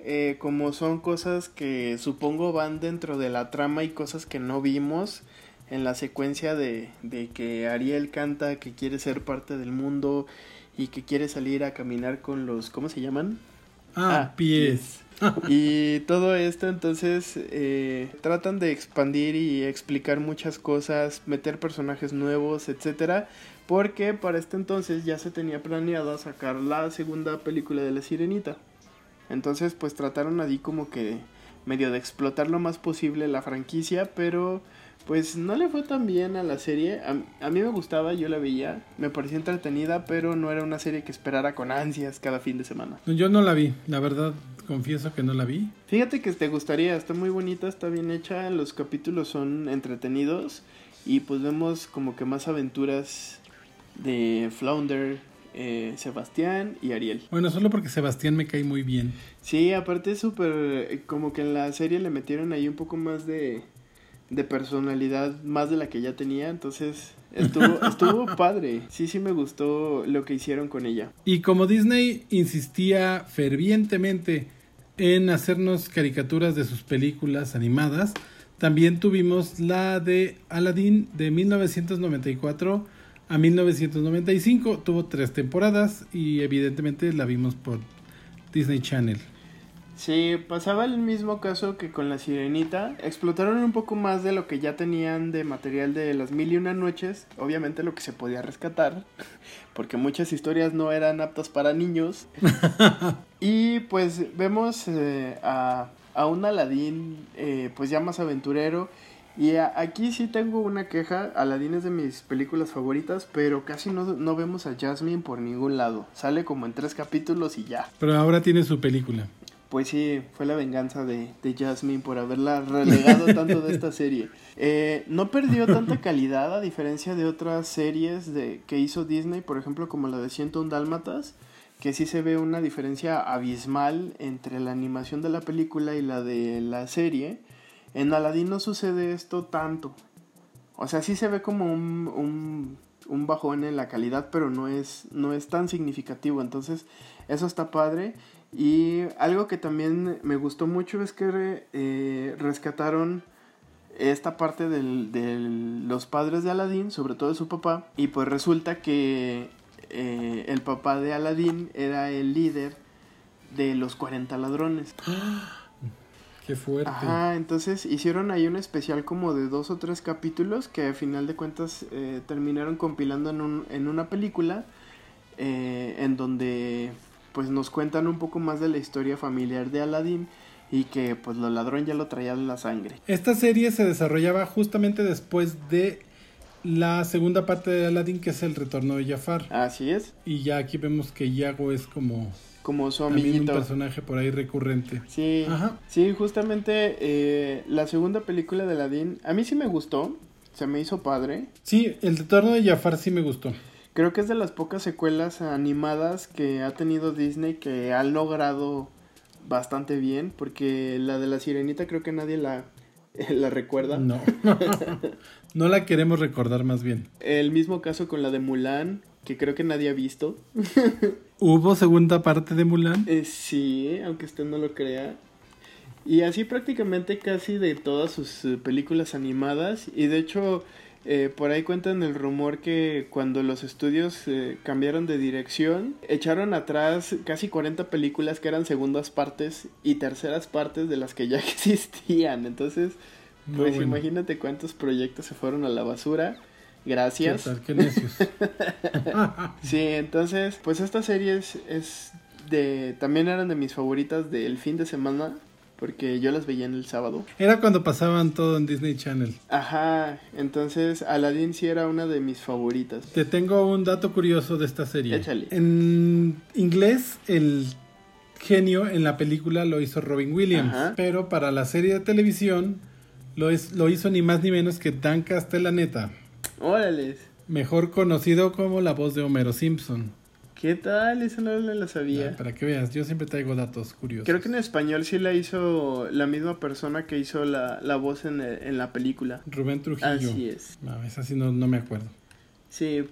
Speaker 1: eh, como son cosas que supongo van dentro de la trama y cosas que no vimos en la secuencia de, de que Ariel canta que quiere ser parte del mundo y que quiere salir a caminar con los, ¿cómo se llaman?
Speaker 2: Ah, pies.
Speaker 1: y todo esto entonces eh, tratan de expandir y explicar muchas cosas, meter personajes nuevos, etcétera, porque para este entonces ya se tenía planeado sacar la segunda película de La Sirenita. Entonces pues trataron allí como que medio de explotar lo más posible la franquicia, pero pues no le fue tan bien a la serie. A, a, mí me gustaba, yo la veía, me parecía entretenida, pero no era una serie que esperara con ansias cada fin de semana.
Speaker 2: Yo no la vi, la verdad confieso que no la vi.
Speaker 1: Fíjate que te gustaría, está muy bonita, está bien hecha, los capítulos son entretenidos y pues vemos como que más aventuras de Flounder, eh, Sebastián y Ariel.
Speaker 2: Bueno, solo porque Sebastián me cae muy bien.
Speaker 1: Sí, aparte es súper, eh, como que en la serie le metieron ahí un poco más de de personalidad más de la que ya tenía, entonces estuvo, estuvo padre. Sí, sí me gustó lo que hicieron con ella.
Speaker 2: Y como Disney insistía fervientemente en hacernos caricaturas de sus películas animadas, también tuvimos la de Aladdin de 1994 a 1995. Tuvo tres temporadas y evidentemente la vimos por Disney Channel.
Speaker 1: Sí, pasaba el mismo caso que con la sirenita. Explotaron un poco más de lo que ya tenían de material de las mil y una noches. Obviamente lo que se podía rescatar. Porque muchas historias no eran aptas para niños. y pues vemos eh, a, a, un Aladín eh, pues ya más aventurero. Y a, aquí sí tengo una queja. Aladín es de mis películas favoritas. Pero casi no, no vemos a Jasmine por ningún lado. Sale como en tres capítulos y ya.
Speaker 2: Pero ahora tiene su película
Speaker 1: pues sí, fue la venganza de, de Jasmine por haberla relegado tanto de esta serie. Eh, no perdió tanta calidad a diferencia de otras series de, que hizo Disney, por ejemplo como la de 101 Dálmatas, que sí se ve una diferencia abismal entre la animación de la película y la de la serie. En Aladdin no sucede esto tanto. O sea, sí se ve como un, un, un bajón en la calidad, pero no es, no es tan significativo. Entonces, eso está padre. Y algo que también me gustó mucho es que eh, rescataron esta parte de los padres de Aladdin, sobre todo de su papá, y pues resulta que eh, el papá de Aladdin era el líder de los 40 ladrones.
Speaker 2: ¡Qué fuerte!
Speaker 1: Ajá, entonces hicieron ahí un especial como de dos o tres capítulos que a final de cuentas eh, terminaron compilando en, un, en una película en donde pues nos cuentan un poco más de la historia familiar de Aladdin y que pues los ladrón ya lo traían en la sangre.
Speaker 2: Esta serie se desarrollaba justamente después de la segunda parte de Aladdin que es el retorno de Jafar.
Speaker 1: Así es.
Speaker 2: Y ya aquí vemos que Yago es como
Speaker 1: como su amiguito.
Speaker 2: un personaje por ahí recurrente.
Speaker 1: Sí, Ajá. sí, justamente eh, la segunda película de Aladdin, a mí sí me gustó, se me hizo padre.
Speaker 2: Sí, el retorno de Jafar sí me gustó.
Speaker 1: Creo que es de las pocas secuelas animadas que ha tenido Disney que han logrado bastante bien, porque la de la sirenita creo que nadie la, la recuerda.
Speaker 2: No, no la queremos recordar más bien.
Speaker 1: El mismo caso con la de Mulan, que creo que nadie ha visto.
Speaker 2: ¿Hubo segunda parte de Mulan?
Speaker 1: Eh, sí, aunque usted no lo crea. Y así prácticamente casi de todas sus eh, películas animadas. Y de hecho, eh, por ahí cuentan el rumor que cuando los estudios eh, cambiaron de dirección, echaron atrás casi 40 películas que eran segundas partes y terceras partes de las que ya existían. Entonces, pues imagínate cuántos proyectos se fueron a la basura. Gracias.
Speaker 2: ¿Qué
Speaker 1: sí, entonces, pues esta serie es, es de... También eran de mis favoritas del fin de semana porque yo las veía en el sábado.
Speaker 2: Era cuando pasaban todo en Disney Channel.
Speaker 1: Ajá, entonces Aladdin sí era una de mis favoritas.
Speaker 2: Te tengo un dato curioso de esta serie.
Speaker 1: Échale.
Speaker 2: En inglés, el genio en la película lo hizo Robin Williams, pero para la serie de televisión lo, es, lo hizo ni más ni menos que Dan Castellaneta.
Speaker 1: Órale.
Speaker 2: Mejor conocido como la voz de Homero Simpson.
Speaker 1: ¿Qué tal? Eso no lo sabía.
Speaker 2: para que veas, yo siempre traigo datos curiosos.
Speaker 1: Creo que en español sí la hizo la misma persona que hizo la, la voz en, en, la película.
Speaker 2: Rubén Trujillo.
Speaker 1: Así es.
Speaker 2: No, esa sí no, no me acuerdo.
Speaker 1: Sí,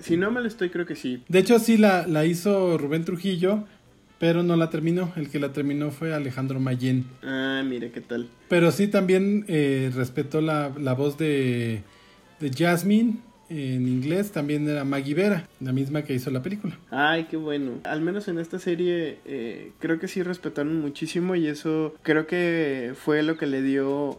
Speaker 1: si no me lo estoy, creo que sí.
Speaker 2: De hecho, sí la, la hizo Rubén Trujillo, pero no la terminó. El que la terminó fue Alejandro Mayen.
Speaker 1: Ah, mire qué tal.
Speaker 2: Pero sí también eh, respetó la, la voz de, de Jasmine. En inglés también era Maggie Vera, la misma que hizo la película.
Speaker 1: Ay, qué bueno. Al menos en esta serie eh, creo que sí respetaron muchísimo y eso creo que fue lo que le dio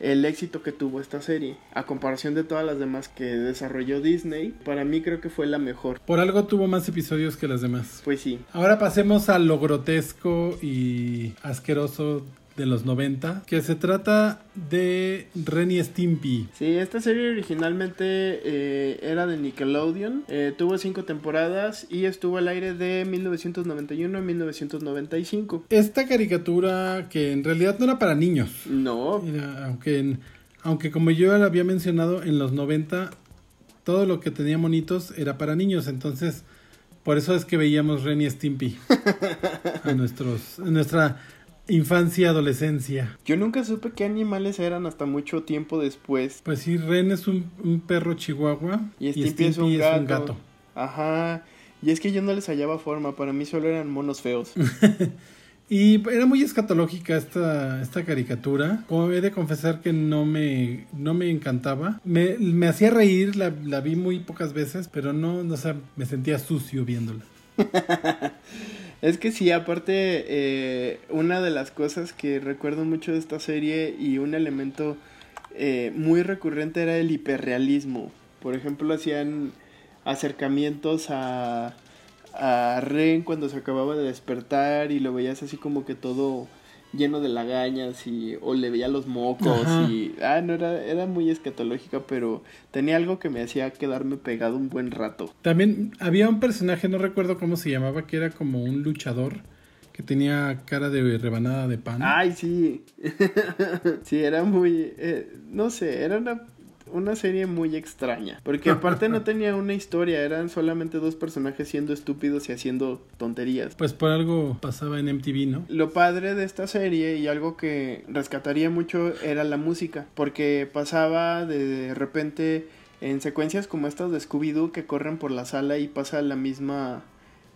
Speaker 1: el éxito que tuvo esta serie. A comparación de todas las demás que desarrolló Disney, para mí creo que fue la mejor.
Speaker 2: Por algo tuvo más episodios que las demás.
Speaker 1: Pues sí.
Speaker 2: Ahora pasemos a lo grotesco y asqueroso de los 90, que se trata de Renny Stimpy.
Speaker 1: Sí, esta serie originalmente eh, era de Nickelodeon, eh, tuvo cinco temporadas y estuvo al aire de 1991 a 1995.
Speaker 2: Esta caricatura que en realidad no era para niños.
Speaker 1: No.
Speaker 2: Era- aunque, en- aunque como yo ya había mencionado, en los 90 todo lo que tenía monitos era para niños, entonces por eso es que veíamos Renny Stimpy a, nuestros, a nuestra infancia, adolescencia.
Speaker 1: Yo nunca supe qué animales eran hasta mucho tiempo después.
Speaker 2: Pues sí, Ren es un, un perro chihuahua
Speaker 1: Y
Speaker 2: y
Speaker 1: Stimpy, es, un, gato.
Speaker 2: un gato.
Speaker 1: Ajá. Y es que yo no les hallaba forma, para mí solo eran monos feos.
Speaker 2: Y era muy escatológica esta, esta caricatura. Como he de confesar que no me, no me encantaba. Me, me hacía reír, la, la vi muy pocas veces, pero no, no sé, me sentía sucio viéndola.
Speaker 1: Es que sí, aparte, eh, una de las cosas que recuerdo mucho de esta serie y un elemento eh, muy recurrente era el hiperrealismo. Por ejemplo, hacían acercamientos a, a Ren cuando se acababa de despertar y lo veías así como que todo lleno de lagañas y o le veía los mocos
Speaker 2: Ajá.
Speaker 1: y ah no era era muy escatológica pero tenía algo que me hacía quedarme pegado un buen rato
Speaker 2: También había un personaje, no recuerdo cómo se llamaba, que era como un luchador que tenía cara de rebanada de pan.
Speaker 1: Ay, sí. sí, era muy... eh, no sé, era una, una serie muy extraña. Porque aparte no tenía una historia, eran solamente dos personajes siendo estúpidos y haciendo tonterías.
Speaker 2: Pues por algo pasaba en MTV, ¿no?
Speaker 1: Lo padre de esta serie y algo que rescataría mucho era la música, porque pasaba de repente en secuencias como estas de Scooby-Doo que corren por la sala y pasa la misma...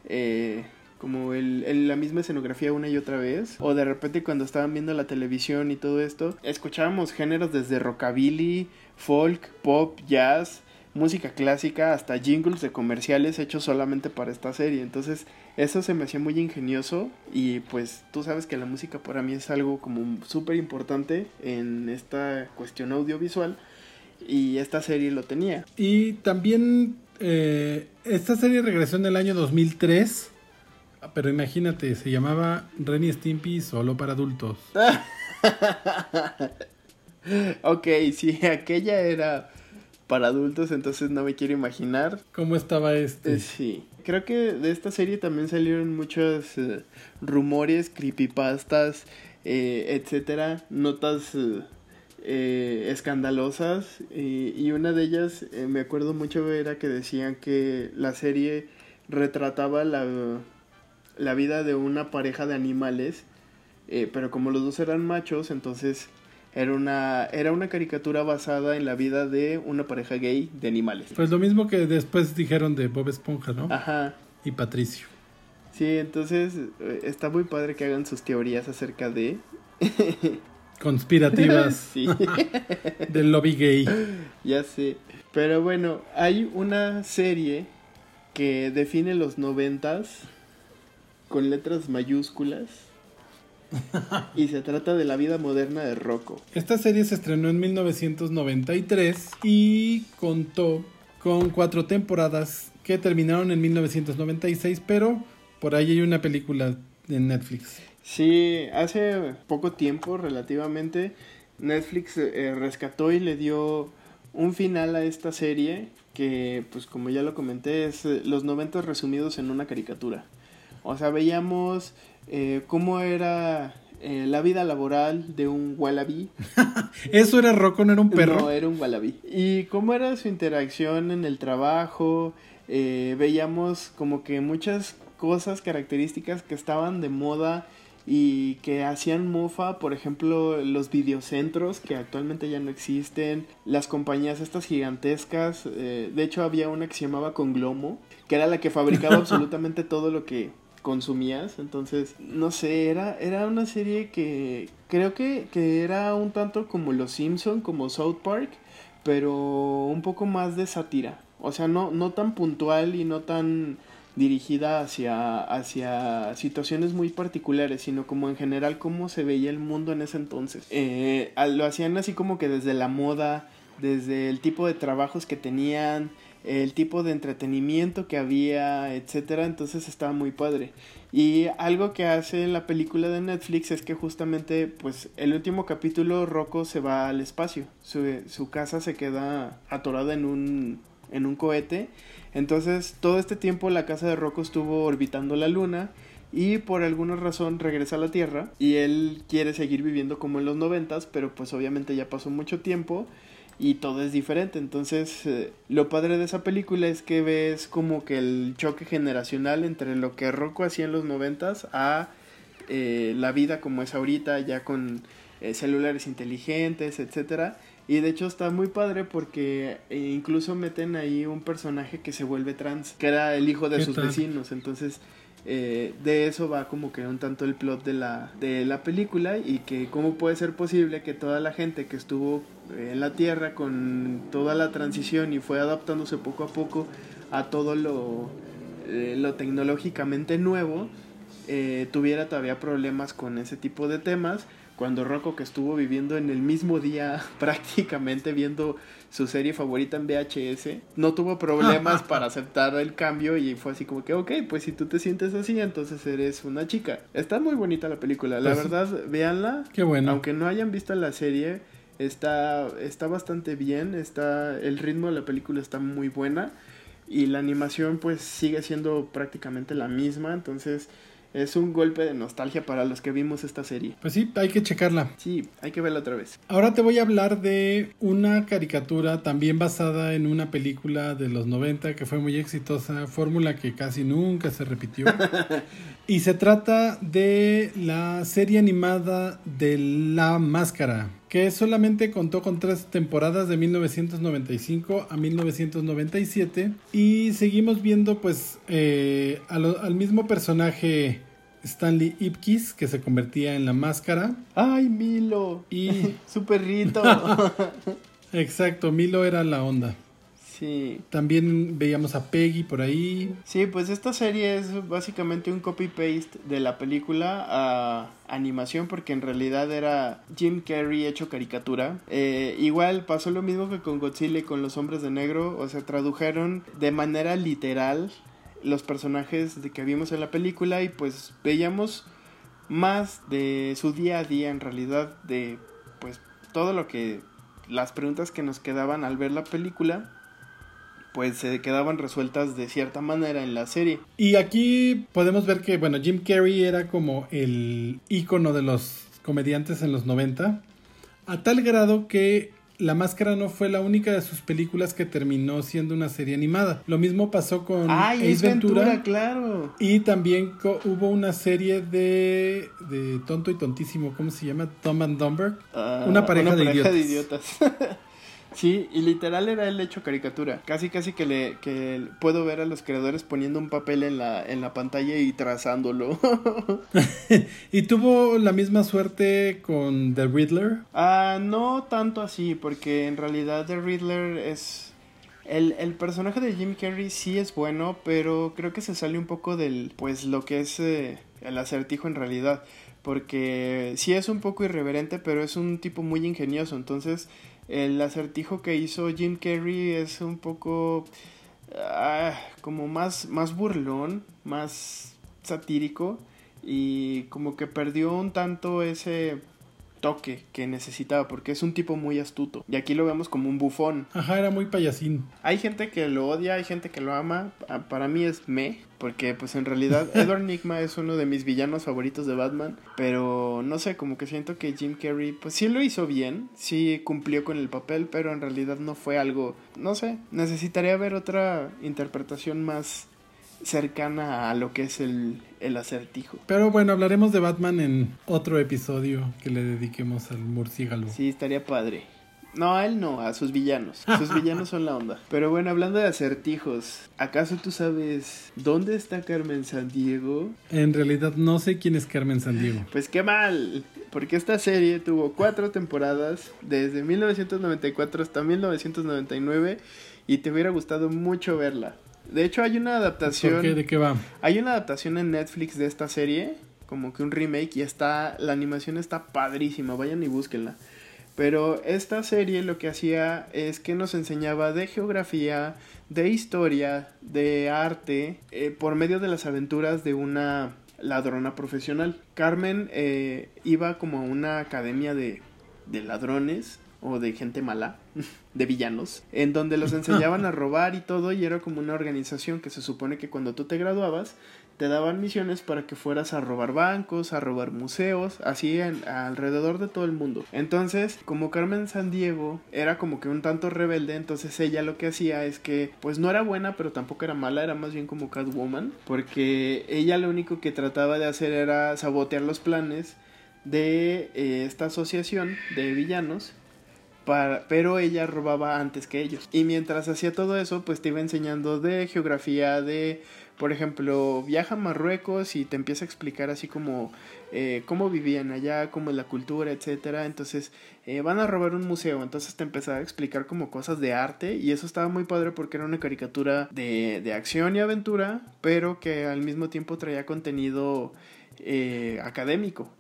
Speaker 1: eh, como el, el- la misma escenografía una y otra vez. O de repente cuando estaban viendo la televisión y todo esto, escuchábamos géneros desde rockabilly, folk, pop, jazz, música clásica, hasta jingles de comerciales hechos solamente para esta serie. Entonces eso se me hacía muy ingenioso y pues tú sabes que la música para mí es algo como súper importante en esta cuestión audiovisual y esta serie lo tenía.
Speaker 2: Y también eh, esta serie regresó en el año 2003, pero imagínate, se llamaba Renny Stimpy solo para adultos.
Speaker 1: ok, si aquella era para adultos, entonces no me quiero imaginar.
Speaker 2: ¿Cómo estaba este?
Speaker 1: Eh, sí. Creo que de esta serie también salieron muchos eh, rumores, creepypastas, eh, etcétera, notas escandalosas y, una de ellas me acuerdo mucho era que decían que la serie retrataba la, la vida de una pareja de animales, pero como los dos eran machos, entonces era una, era una caricatura basada en la vida de una pareja gay de animales.
Speaker 2: Pues lo mismo que después dijeron de Bob Esponja, ¿no?
Speaker 1: Ajá.
Speaker 2: Y Patricio.
Speaker 1: Sí, entonces eh, está muy padre que hagan sus teorías acerca de...
Speaker 2: Conspirativas
Speaker 1: sí,
Speaker 2: del lobby gay.
Speaker 1: ya sé. Pero bueno, hay una serie que define los noventas con letras mayúsculas y se trata de la vida moderna de Rocco.
Speaker 2: Esta serie se estrenó en 1993 y contó con cuatro temporadas que terminaron en 1996, pero por ahí hay una película en Netflix.
Speaker 1: Sí, hace poco tiempo relativamente Netflix eh, rescató y le dio un final a esta serie que pues como ya lo comenté es eh, los noventas resumidos en una caricatura. O sea, veíamos eh, cómo era eh, la vida laboral de un wallaby.
Speaker 2: ¿Eso era Rocco, no era un perro?
Speaker 1: No, era un wallaby. Y cómo era su interacción en el trabajo. eh, veíamos como que muchas cosas características que estaban de moda y que hacían mofa, por ejemplo, los videocentros que actualmente ya no existen, las compañías estas gigantescas, eh, de hecho había una que se llamaba Conglomo, que era la que fabricaba absolutamente todo lo que consumías. Entonces, no sé, era, era una serie que creo que, que era un tanto como Los Simpson, como South Park, pero un poco más de sátira. O sea, no, no tan puntual y no tan dirigida hacia, hacia situaciones muy particulares, sino como en general cómo se veía el mundo en ese entonces. Eh, lo hacían así como que desde la moda, desde el tipo de trabajos que tenían, el tipo de entretenimiento que había, etcétera, entonces estaba muy padre. Y algo que hace la película de Netflix es que justamente, pues, el último capítulo Rocco se va al espacio. Su, su casa se queda atorada en un, en un cohete. Entonces, todo este tiempo la casa de Rocco estuvo orbitando la luna y por alguna razón regresa a la Tierra y él quiere seguir viviendo como en los noventas, pero pues obviamente ya pasó mucho tiempo y todo es diferente. Entonces, eh, lo padre de esa película es que ves como que el choque generacional entre lo que Rocco hacía en los noventas a eh, la vida como es ahorita, ya con eh, celulares inteligentes, etcétera. Y de hecho está muy padre porque incluso meten ahí un personaje que se vuelve trans, que era el hijo de sus vecinos. Entonces, eh, de eso va como que un tanto el plot de la, de la película y que cómo puede ser posible que toda la gente que estuvo en la Tierra con toda la transición y fue adaptándose poco a poco a todo lo, eh, lo tecnológicamente nuevo, eh, tuviera todavía problemas con ese tipo de temas cuando Rocco que estuvo viviendo en el mismo día prácticamente viendo su serie favorita en VHS, no tuvo problemas para aceptar el cambio y fue así como que, ok, pues si tú te sientes así, entonces eres una chica. Está muy bonita la película, la pues verdad, véanla.
Speaker 2: Qué bueno.
Speaker 1: Aunque no hayan visto la serie, está, está bastante bien, está, el ritmo de la película está muy buena y la animación pues sigue siendo prácticamente la misma, entonces es un golpe de nostalgia para los que vimos esta serie.
Speaker 2: Pues sí, hay que checarla.
Speaker 1: Sí, hay que verla otra vez.
Speaker 2: Ahora te voy a hablar de una caricatura también basada en una película de los 90 que fue muy exitosa, fórmula que casi nunca se repitió. y se trata de la serie animada de La Máscara que solamente contó con tres temporadas de 1995 a 1997 y seguimos viendo pues eh, al, mismo personaje Stanley Ipkiss que se convertía en la máscara.
Speaker 1: ¡Ay, Milo! Y su perrito.
Speaker 2: Exacto, Milo era la onda.
Speaker 1: Sí.
Speaker 2: También veíamos a Peggy por ahí.
Speaker 1: Sí, pues esta serie es básicamente un copy-paste de la película a animación porque en realidad era Jim Carrey hecho caricatura. Eh, igual pasó lo mismo que con Godzilla y con los hombres de negro, o sea, tradujeron de manera literal los personajes de que vimos en la película y pues veíamos más de su día a día en realidad de pues todo lo que las preguntas que nos quedaban al ver la película pues se quedaban resueltas de cierta manera en la serie.
Speaker 2: Y aquí podemos ver que, bueno, Jim Carrey era como el ícono de los comediantes en los 90, a tal grado que La Máscara no fue la única de sus películas que terminó siendo una serie animada. Lo mismo pasó con
Speaker 1: Ace Ventura, claro.
Speaker 2: Y también hubo una serie de, de Tonto y Tontísimo, ¿cómo se llama? Tom and Dumber.
Speaker 1: Ah, una pareja, de idiotas. Sí, y literal era el hecho caricatura. Casi casi que le que puedo ver a los creadores poniendo un papel en la en la pantalla y trazándolo.
Speaker 2: ¿Y tuvo la misma suerte con The Riddler?
Speaker 1: Ah, no tanto así, porque en realidad The Riddler es el, el, personaje de Jim Carrey sí es bueno, pero creo que se sale un poco del, pues, lo que es eh, el acertijo en realidad. Porque sí es un poco irreverente, pero es un tipo muy ingenioso. Entonces, el acertijo que hizo Jim Carrey es un poco ah, como más, más burlón, más satírico y como que perdió un tanto ese toque que necesitaba, porque es un tipo muy astuto. Y aquí lo vemos como un bufón.
Speaker 2: Ajá, era muy payasín.
Speaker 1: Hay gente que lo odia, hay gente que lo ama. Ah, para mí es me, porque pues en realidad Edward Nigma es uno de mis villanos favoritos de Batman. Pero no sé, como que siento que Jim Carrey pues sí lo hizo bien, sí cumplió con el papel, pero en realidad no fue algo, no sé, necesitaría ver otra interpretación más cercana a lo que es el, el acertijo.
Speaker 2: Pero bueno, hablaremos de Batman en otro episodio que le dediquemos al murciélago.
Speaker 1: Sí, estaría padre. No, a él no, a sus villanos. Sus villanos son la onda. Pero bueno, hablando de acertijos, ¿acaso tú sabes dónde está Carmen Sandiego?
Speaker 2: En realidad no sé quién es Carmen Sandiego.
Speaker 1: Pues qué mal, porque esta serie tuvo cuatro temporadas, desde 1994 hasta 1999, y te hubiera gustado mucho verla. De hecho, hay una adaptación.
Speaker 2: ¿De qué va?
Speaker 1: Hay una adaptación en Netflix de esta serie, como que un remake, y está. La animación está padrísima, vayan y búsquenla. Pero esta serie lo que hacía es que nos enseñaba de geografía, de historia, de arte, eh, por medio de las aventuras de una ladrona profesional. Carmen eh, iba como a una academia de, de ladrones o de gente mala, de villanos, en donde los enseñaban a robar y todo, y era como una organización que se supone que cuando tú te graduabas, te daban misiones para que fueras a robar bancos, a robar museos, así en, alrededor de todo el mundo. Entonces, como Carmen Sandiego era como que un tanto rebelde, entonces ella lo que hacía es que, pues no era buena, pero tampoco era mala, era más bien como Catwoman, porque ella lo único que trataba de hacer era sabotear los planes de eh, esta asociación de villanos pero ella robaba antes que ellos. Y mientras hacía todo eso, pues te iba enseñando de geografía, de, por ejemplo, viaja a Marruecos y te empieza a explicar así como eh, cómo vivían allá, cómo es la cultura, etcétera. Entonces, eh, van a robar un museo, entonces te empezaba a explicar como cosas de arte y eso estaba muy padre porque era una caricatura de, de acción y aventura, pero que al mismo tiempo traía contenido eh, académico.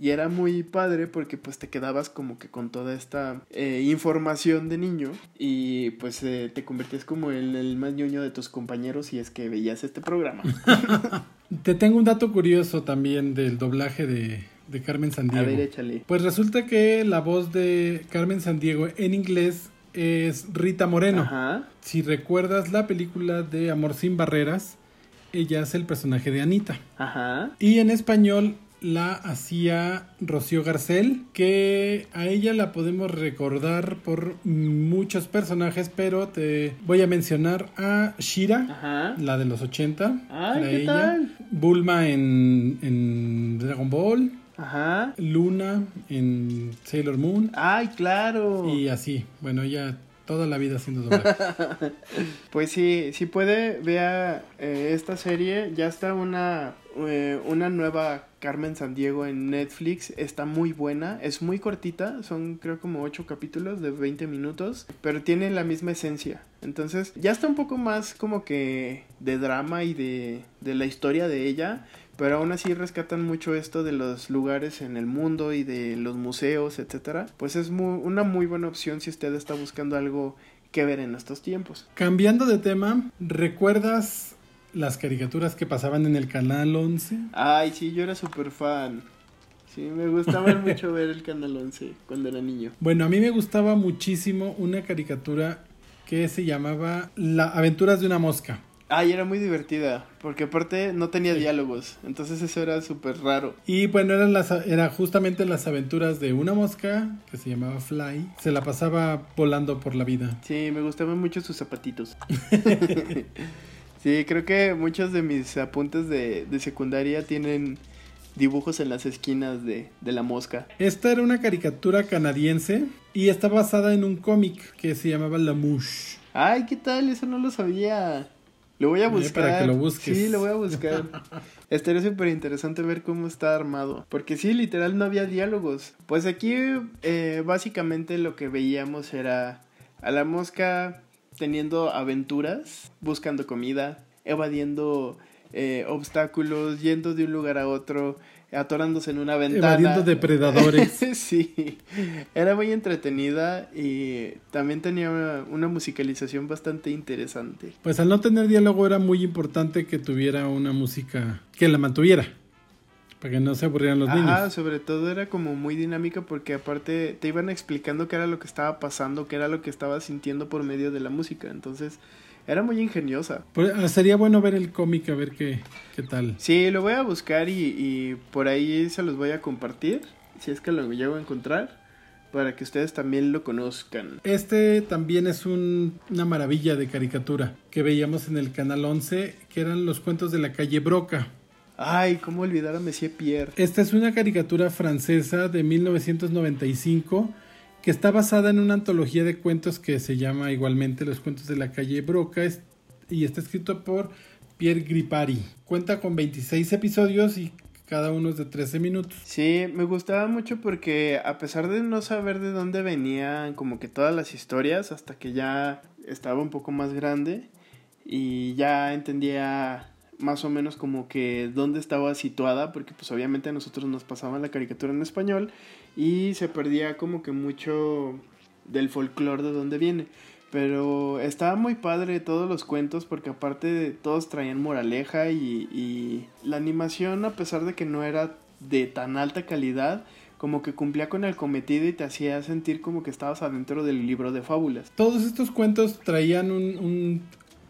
Speaker 1: Y era muy padre porque pues te quedabas como que con toda esta eh, información de niño y pues eh, te convertías como en el más ñoño de tus compañeros si es que veías este programa.
Speaker 2: te tengo un dato curioso también del doblaje de, de Carmen Sandiego.
Speaker 1: A ver, échale.
Speaker 2: Pues resulta que la voz de Carmen Sandiego en inglés es Rita Moreno.
Speaker 1: Ajá.
Speaker 2: Si recuerdas la película de Amor sin Barreras, ella es el personaje de Anita.
Speaker 1: Ajá.
Speaker 2: Y en español la hacía Rocío Garcel, que a ella la podemos recordar por muchos personajes, pero te voy a mencionar a Shira,
Speaker 1: Ajá.
Speaker 2: la de los 80.
Speaker 1: Ay, ¿qué
Speaker 2: ella.
Speaker 1: tal?
Speaker 2: Bulma en, en Dragon Ball.
Speaker 1: Ajá.
Speaker 2: Luna en Sailor Moon.
Speaker 1: Ay, claro.
Speaker 2: Y así. Bueno, ella toda la vida haciendo doblaje.
Speaker 1: Pues sí, si puede, vea eh, esta serie. Ya está una, eh, una nueva Carmen Sandiego en Netflix. Está muy buena. Es muy cortita. Son creo como 8 capítulos de 20 minutos. Pero tiene la misma esencia. Entonces ya está un poco más como que de drama y de, de la historia de ella. Pero aún así rescatan mucho esto de los lugares en el mundo y de los museos, etcétera. Pues es muy, una muy buena opción si usted está buscando algo que ver en estos tiempos.
Speaker 2: Cambiando de tema, ¿recuerdas las caricaturas que pasaban en el canal 11?
Speaker 1: Ay, sí, yo era súper fan. Sí, me gustaba mucho ver el Canal 11 cuando era niño.
Speaker 2: Bueno, a mí me gustaba muchísimo una caricatura que se llamaba La aventuras de una mosca.
Speaker 1: Ay, era muy divertida, porque aparte no tenía diálogos, entonces eso era súper raro.
Speaker 2: Y bueno, eran las, era justamente las aventuras de una mosca que se llamaba Fly. Se la pasaba volando por la vida.
Speaker 1: Sí, me gustaban mucho sus zapatitos. sí, creo que muchos de mis apuntes de, de secundaria tienen dibujos en las esquinas de, de la mosca.
Speaker 2: Esta era una caricatura canadiense y está basada en un cómic que se llamaba La Mouche.
Speaker 1: Ay, ¿qué tal? Eso no lo sabía. Lo voy a
Speaker 2: Eh,
Speaker 1: buscar.
Speaker 2: para que lo busques.
Speaker 1: Sí, lo voy a buscar. Estaría súper interesante ver cómo está armado. Porque sí, literal no había diálogos. Pues aquí eh, básicamente lo que veíamos era a la mosca teniendo aventuras, buscando comida, evadiendo eh, obstáculos, yendo de un lugar a otro, atorándose en una ventana.
Speaker 2: Evadiendo depredadores.
Speaker 1: sí, era muy entretenida y también tenía una, una musicalización bastante interesante.
Speaker 2: Pues al no tener diálogo era muy importante que tuviera una música que la mantuviera. Para que no se aburrieran los
Speaker 1: Ajá,
Speaker 2: niños.
Speaker 1: sobre todo era como muy dinámica porque aparte te iban explicando qué era lo que estaba pasando, qué era lo que estaba sintiendo por medio de la música. Entonces, era muy ingeniosa.
Speaker 2: Pues, ah, sería bueno ver el cómic a ver qué, qué tal.
Speaker 1: Sí, lo voy a buscar y, y por ahí se los voy a compartir, si es que lo llego a encontrar, para que ustedes también lo conozcan.
Speaker 2: Este también es un- una maravilla de caricatura que veíamos en el canal 11, que eran los cuentos de la calle Broca.
Speaker 1: Ay, cómo olvidar a Monsieur Pierre.
Speaker 2: Esta es una caricatura francesa de 1995 que está basada en una antología de cuentos que se llama igualmente Los cuentos de la calle Broca y está escrito por Pierre Gripari. Cuenta con 26 episodios y cada uno es de 13 minutos.
Speaker 1: Sí, me gustaba mucho porque a pesar de no saber de dónde venían como que todas las historias, hasta que ya estaba un poco más grande y ya entendía más o menos como que dónde estaba situada, porque pues obviamente a nosotros nos pasaban la caricatura en español y se perdía como que mucho del folclore de dónde viene. Pero estaba muy padre todos los cuentos porque aparte de todos traían moraleja y, y la animación a pesar de que no era de tan alta calidad, como que cumplía con el cometido y te hacía sentir como que estabas adentro del libro de fábulas.
Speaker 2: Todos estos cuentos traían un, un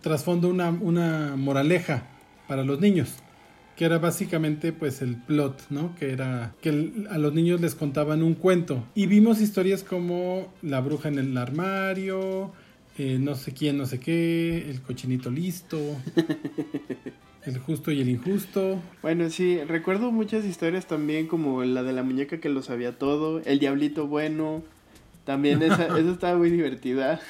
Speaker 2: trasfondo, una, una moraleja para los niños que era básicamente pues el plot, ¿no? Que era que a los niños les contaban un cuento y vimos historias como la bruja en el armario, eh, no sé quién, no sé qué, el cochinito listo, el justo y el injusto.
Speaker 1: Bueno, sí, recuerdo muchas historias también como la de la muñeca que lo sabía todo, el diablito bueno, también esa, esa estaba muy divertida.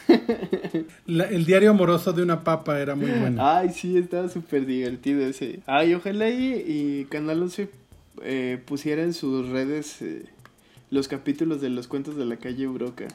Speaker 2: el diario amoroso de una papa era muy bueno.
Speaker 1: Ay, sí, estaba súper divertido ese. Ay, ojalá y, y Canal 11 eh, pusiera en sus redes eh, los capítulos de los cuentos de la calle Broca.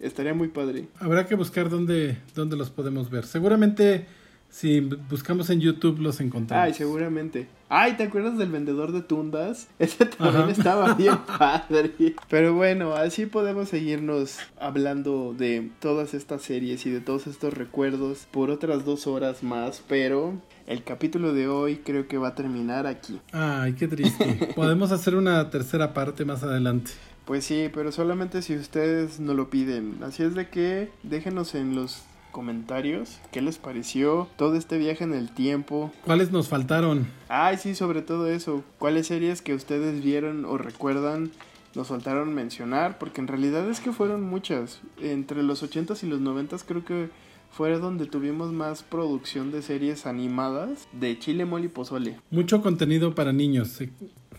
Speaker 1: Estaría muy padre.
Speaker 2: Habrá que buscar dónde, dónde los podemos ver. Seguramente si buscamos en YouTube los encontramos.
Speaker 1: Ay, seguramente. Ay, ¿te acuerdas del vendedor de tundas? Ese también estaba bien padre. Pero bueno, así podemos seguirnos hablando de todas estas series y de todos estos recuerdos por otras dos horas más, pero el capítulo de hoy creo que va a terminar aquí.
Speaker 2: Ay, qué triste. Podemos hacer una tercera parte más adelante.
Speaker 1: Pues sí, pero solamente si ustedes no lo piden. Así es de que déjenos en los comentarios. ¿Qué les pareció todo este viaje en el tiempo?
Speaker 2: ¿Cuáles nos faltaron?
Speaker 1: Ay, sí, sobre todo eso. ¿Cuáles series que ustedes vieron o recuerdan nos faltaron mencionar? Porque en realidad es que fueron muchas. Entre los 80s y los 90s creo que fue donde tuvimos más producción de series animadas de Chile, Mole y Pozole.
Speaker 2: Mucho contenido para niños,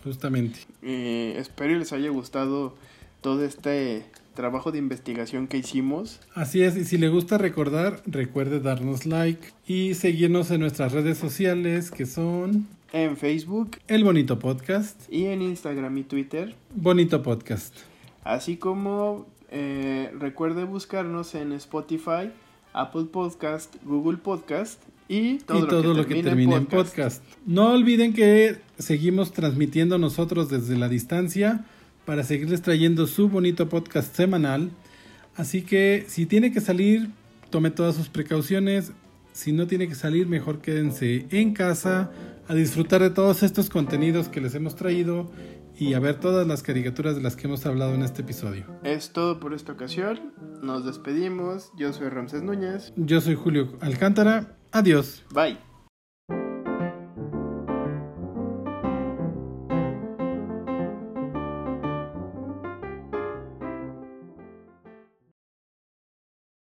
Speaker 2: justamente.
Speaker 1: Eh, espero les haya gustado todo este trabajo de investigación que hicimos.
Speaker 2: Así es, y si le gusta recordar, recuerde darnos like y seguirnos en nuestras redes sociales que son...
Speaker 1: En Facebook.
Speaker 2: El Bonito Podcast.
Speaker 1: Y en Instagram y Twitter.
Speaker 2: Bonito Podcast.
Speaker 1: Así como eh, recuerde buscarnos en Spotify, Apple Podcast, Google Podcast y
Speaker 2: todo, lo, que termine, en podcast. No olviden que seguimos transmitiendo nosotros desde la distancia para seguirles trayendo su bonito podcast semanal. Así que si tiene que salir, tome todas sus precauciones. Si no tiene que salir, mejor quédense en casa a disfrutar de todos estos contenidos que les hemos traído y a ver todas las caricaturas de las que hemos hablado en este episodio.
Speaker 1: Es todo por esta ocasión. Nos despedimos. Yo soy Ramses Núñez.
Speaker 2: Yo soy Julio Alcántara. Adiós.
Speaker 1: Bye.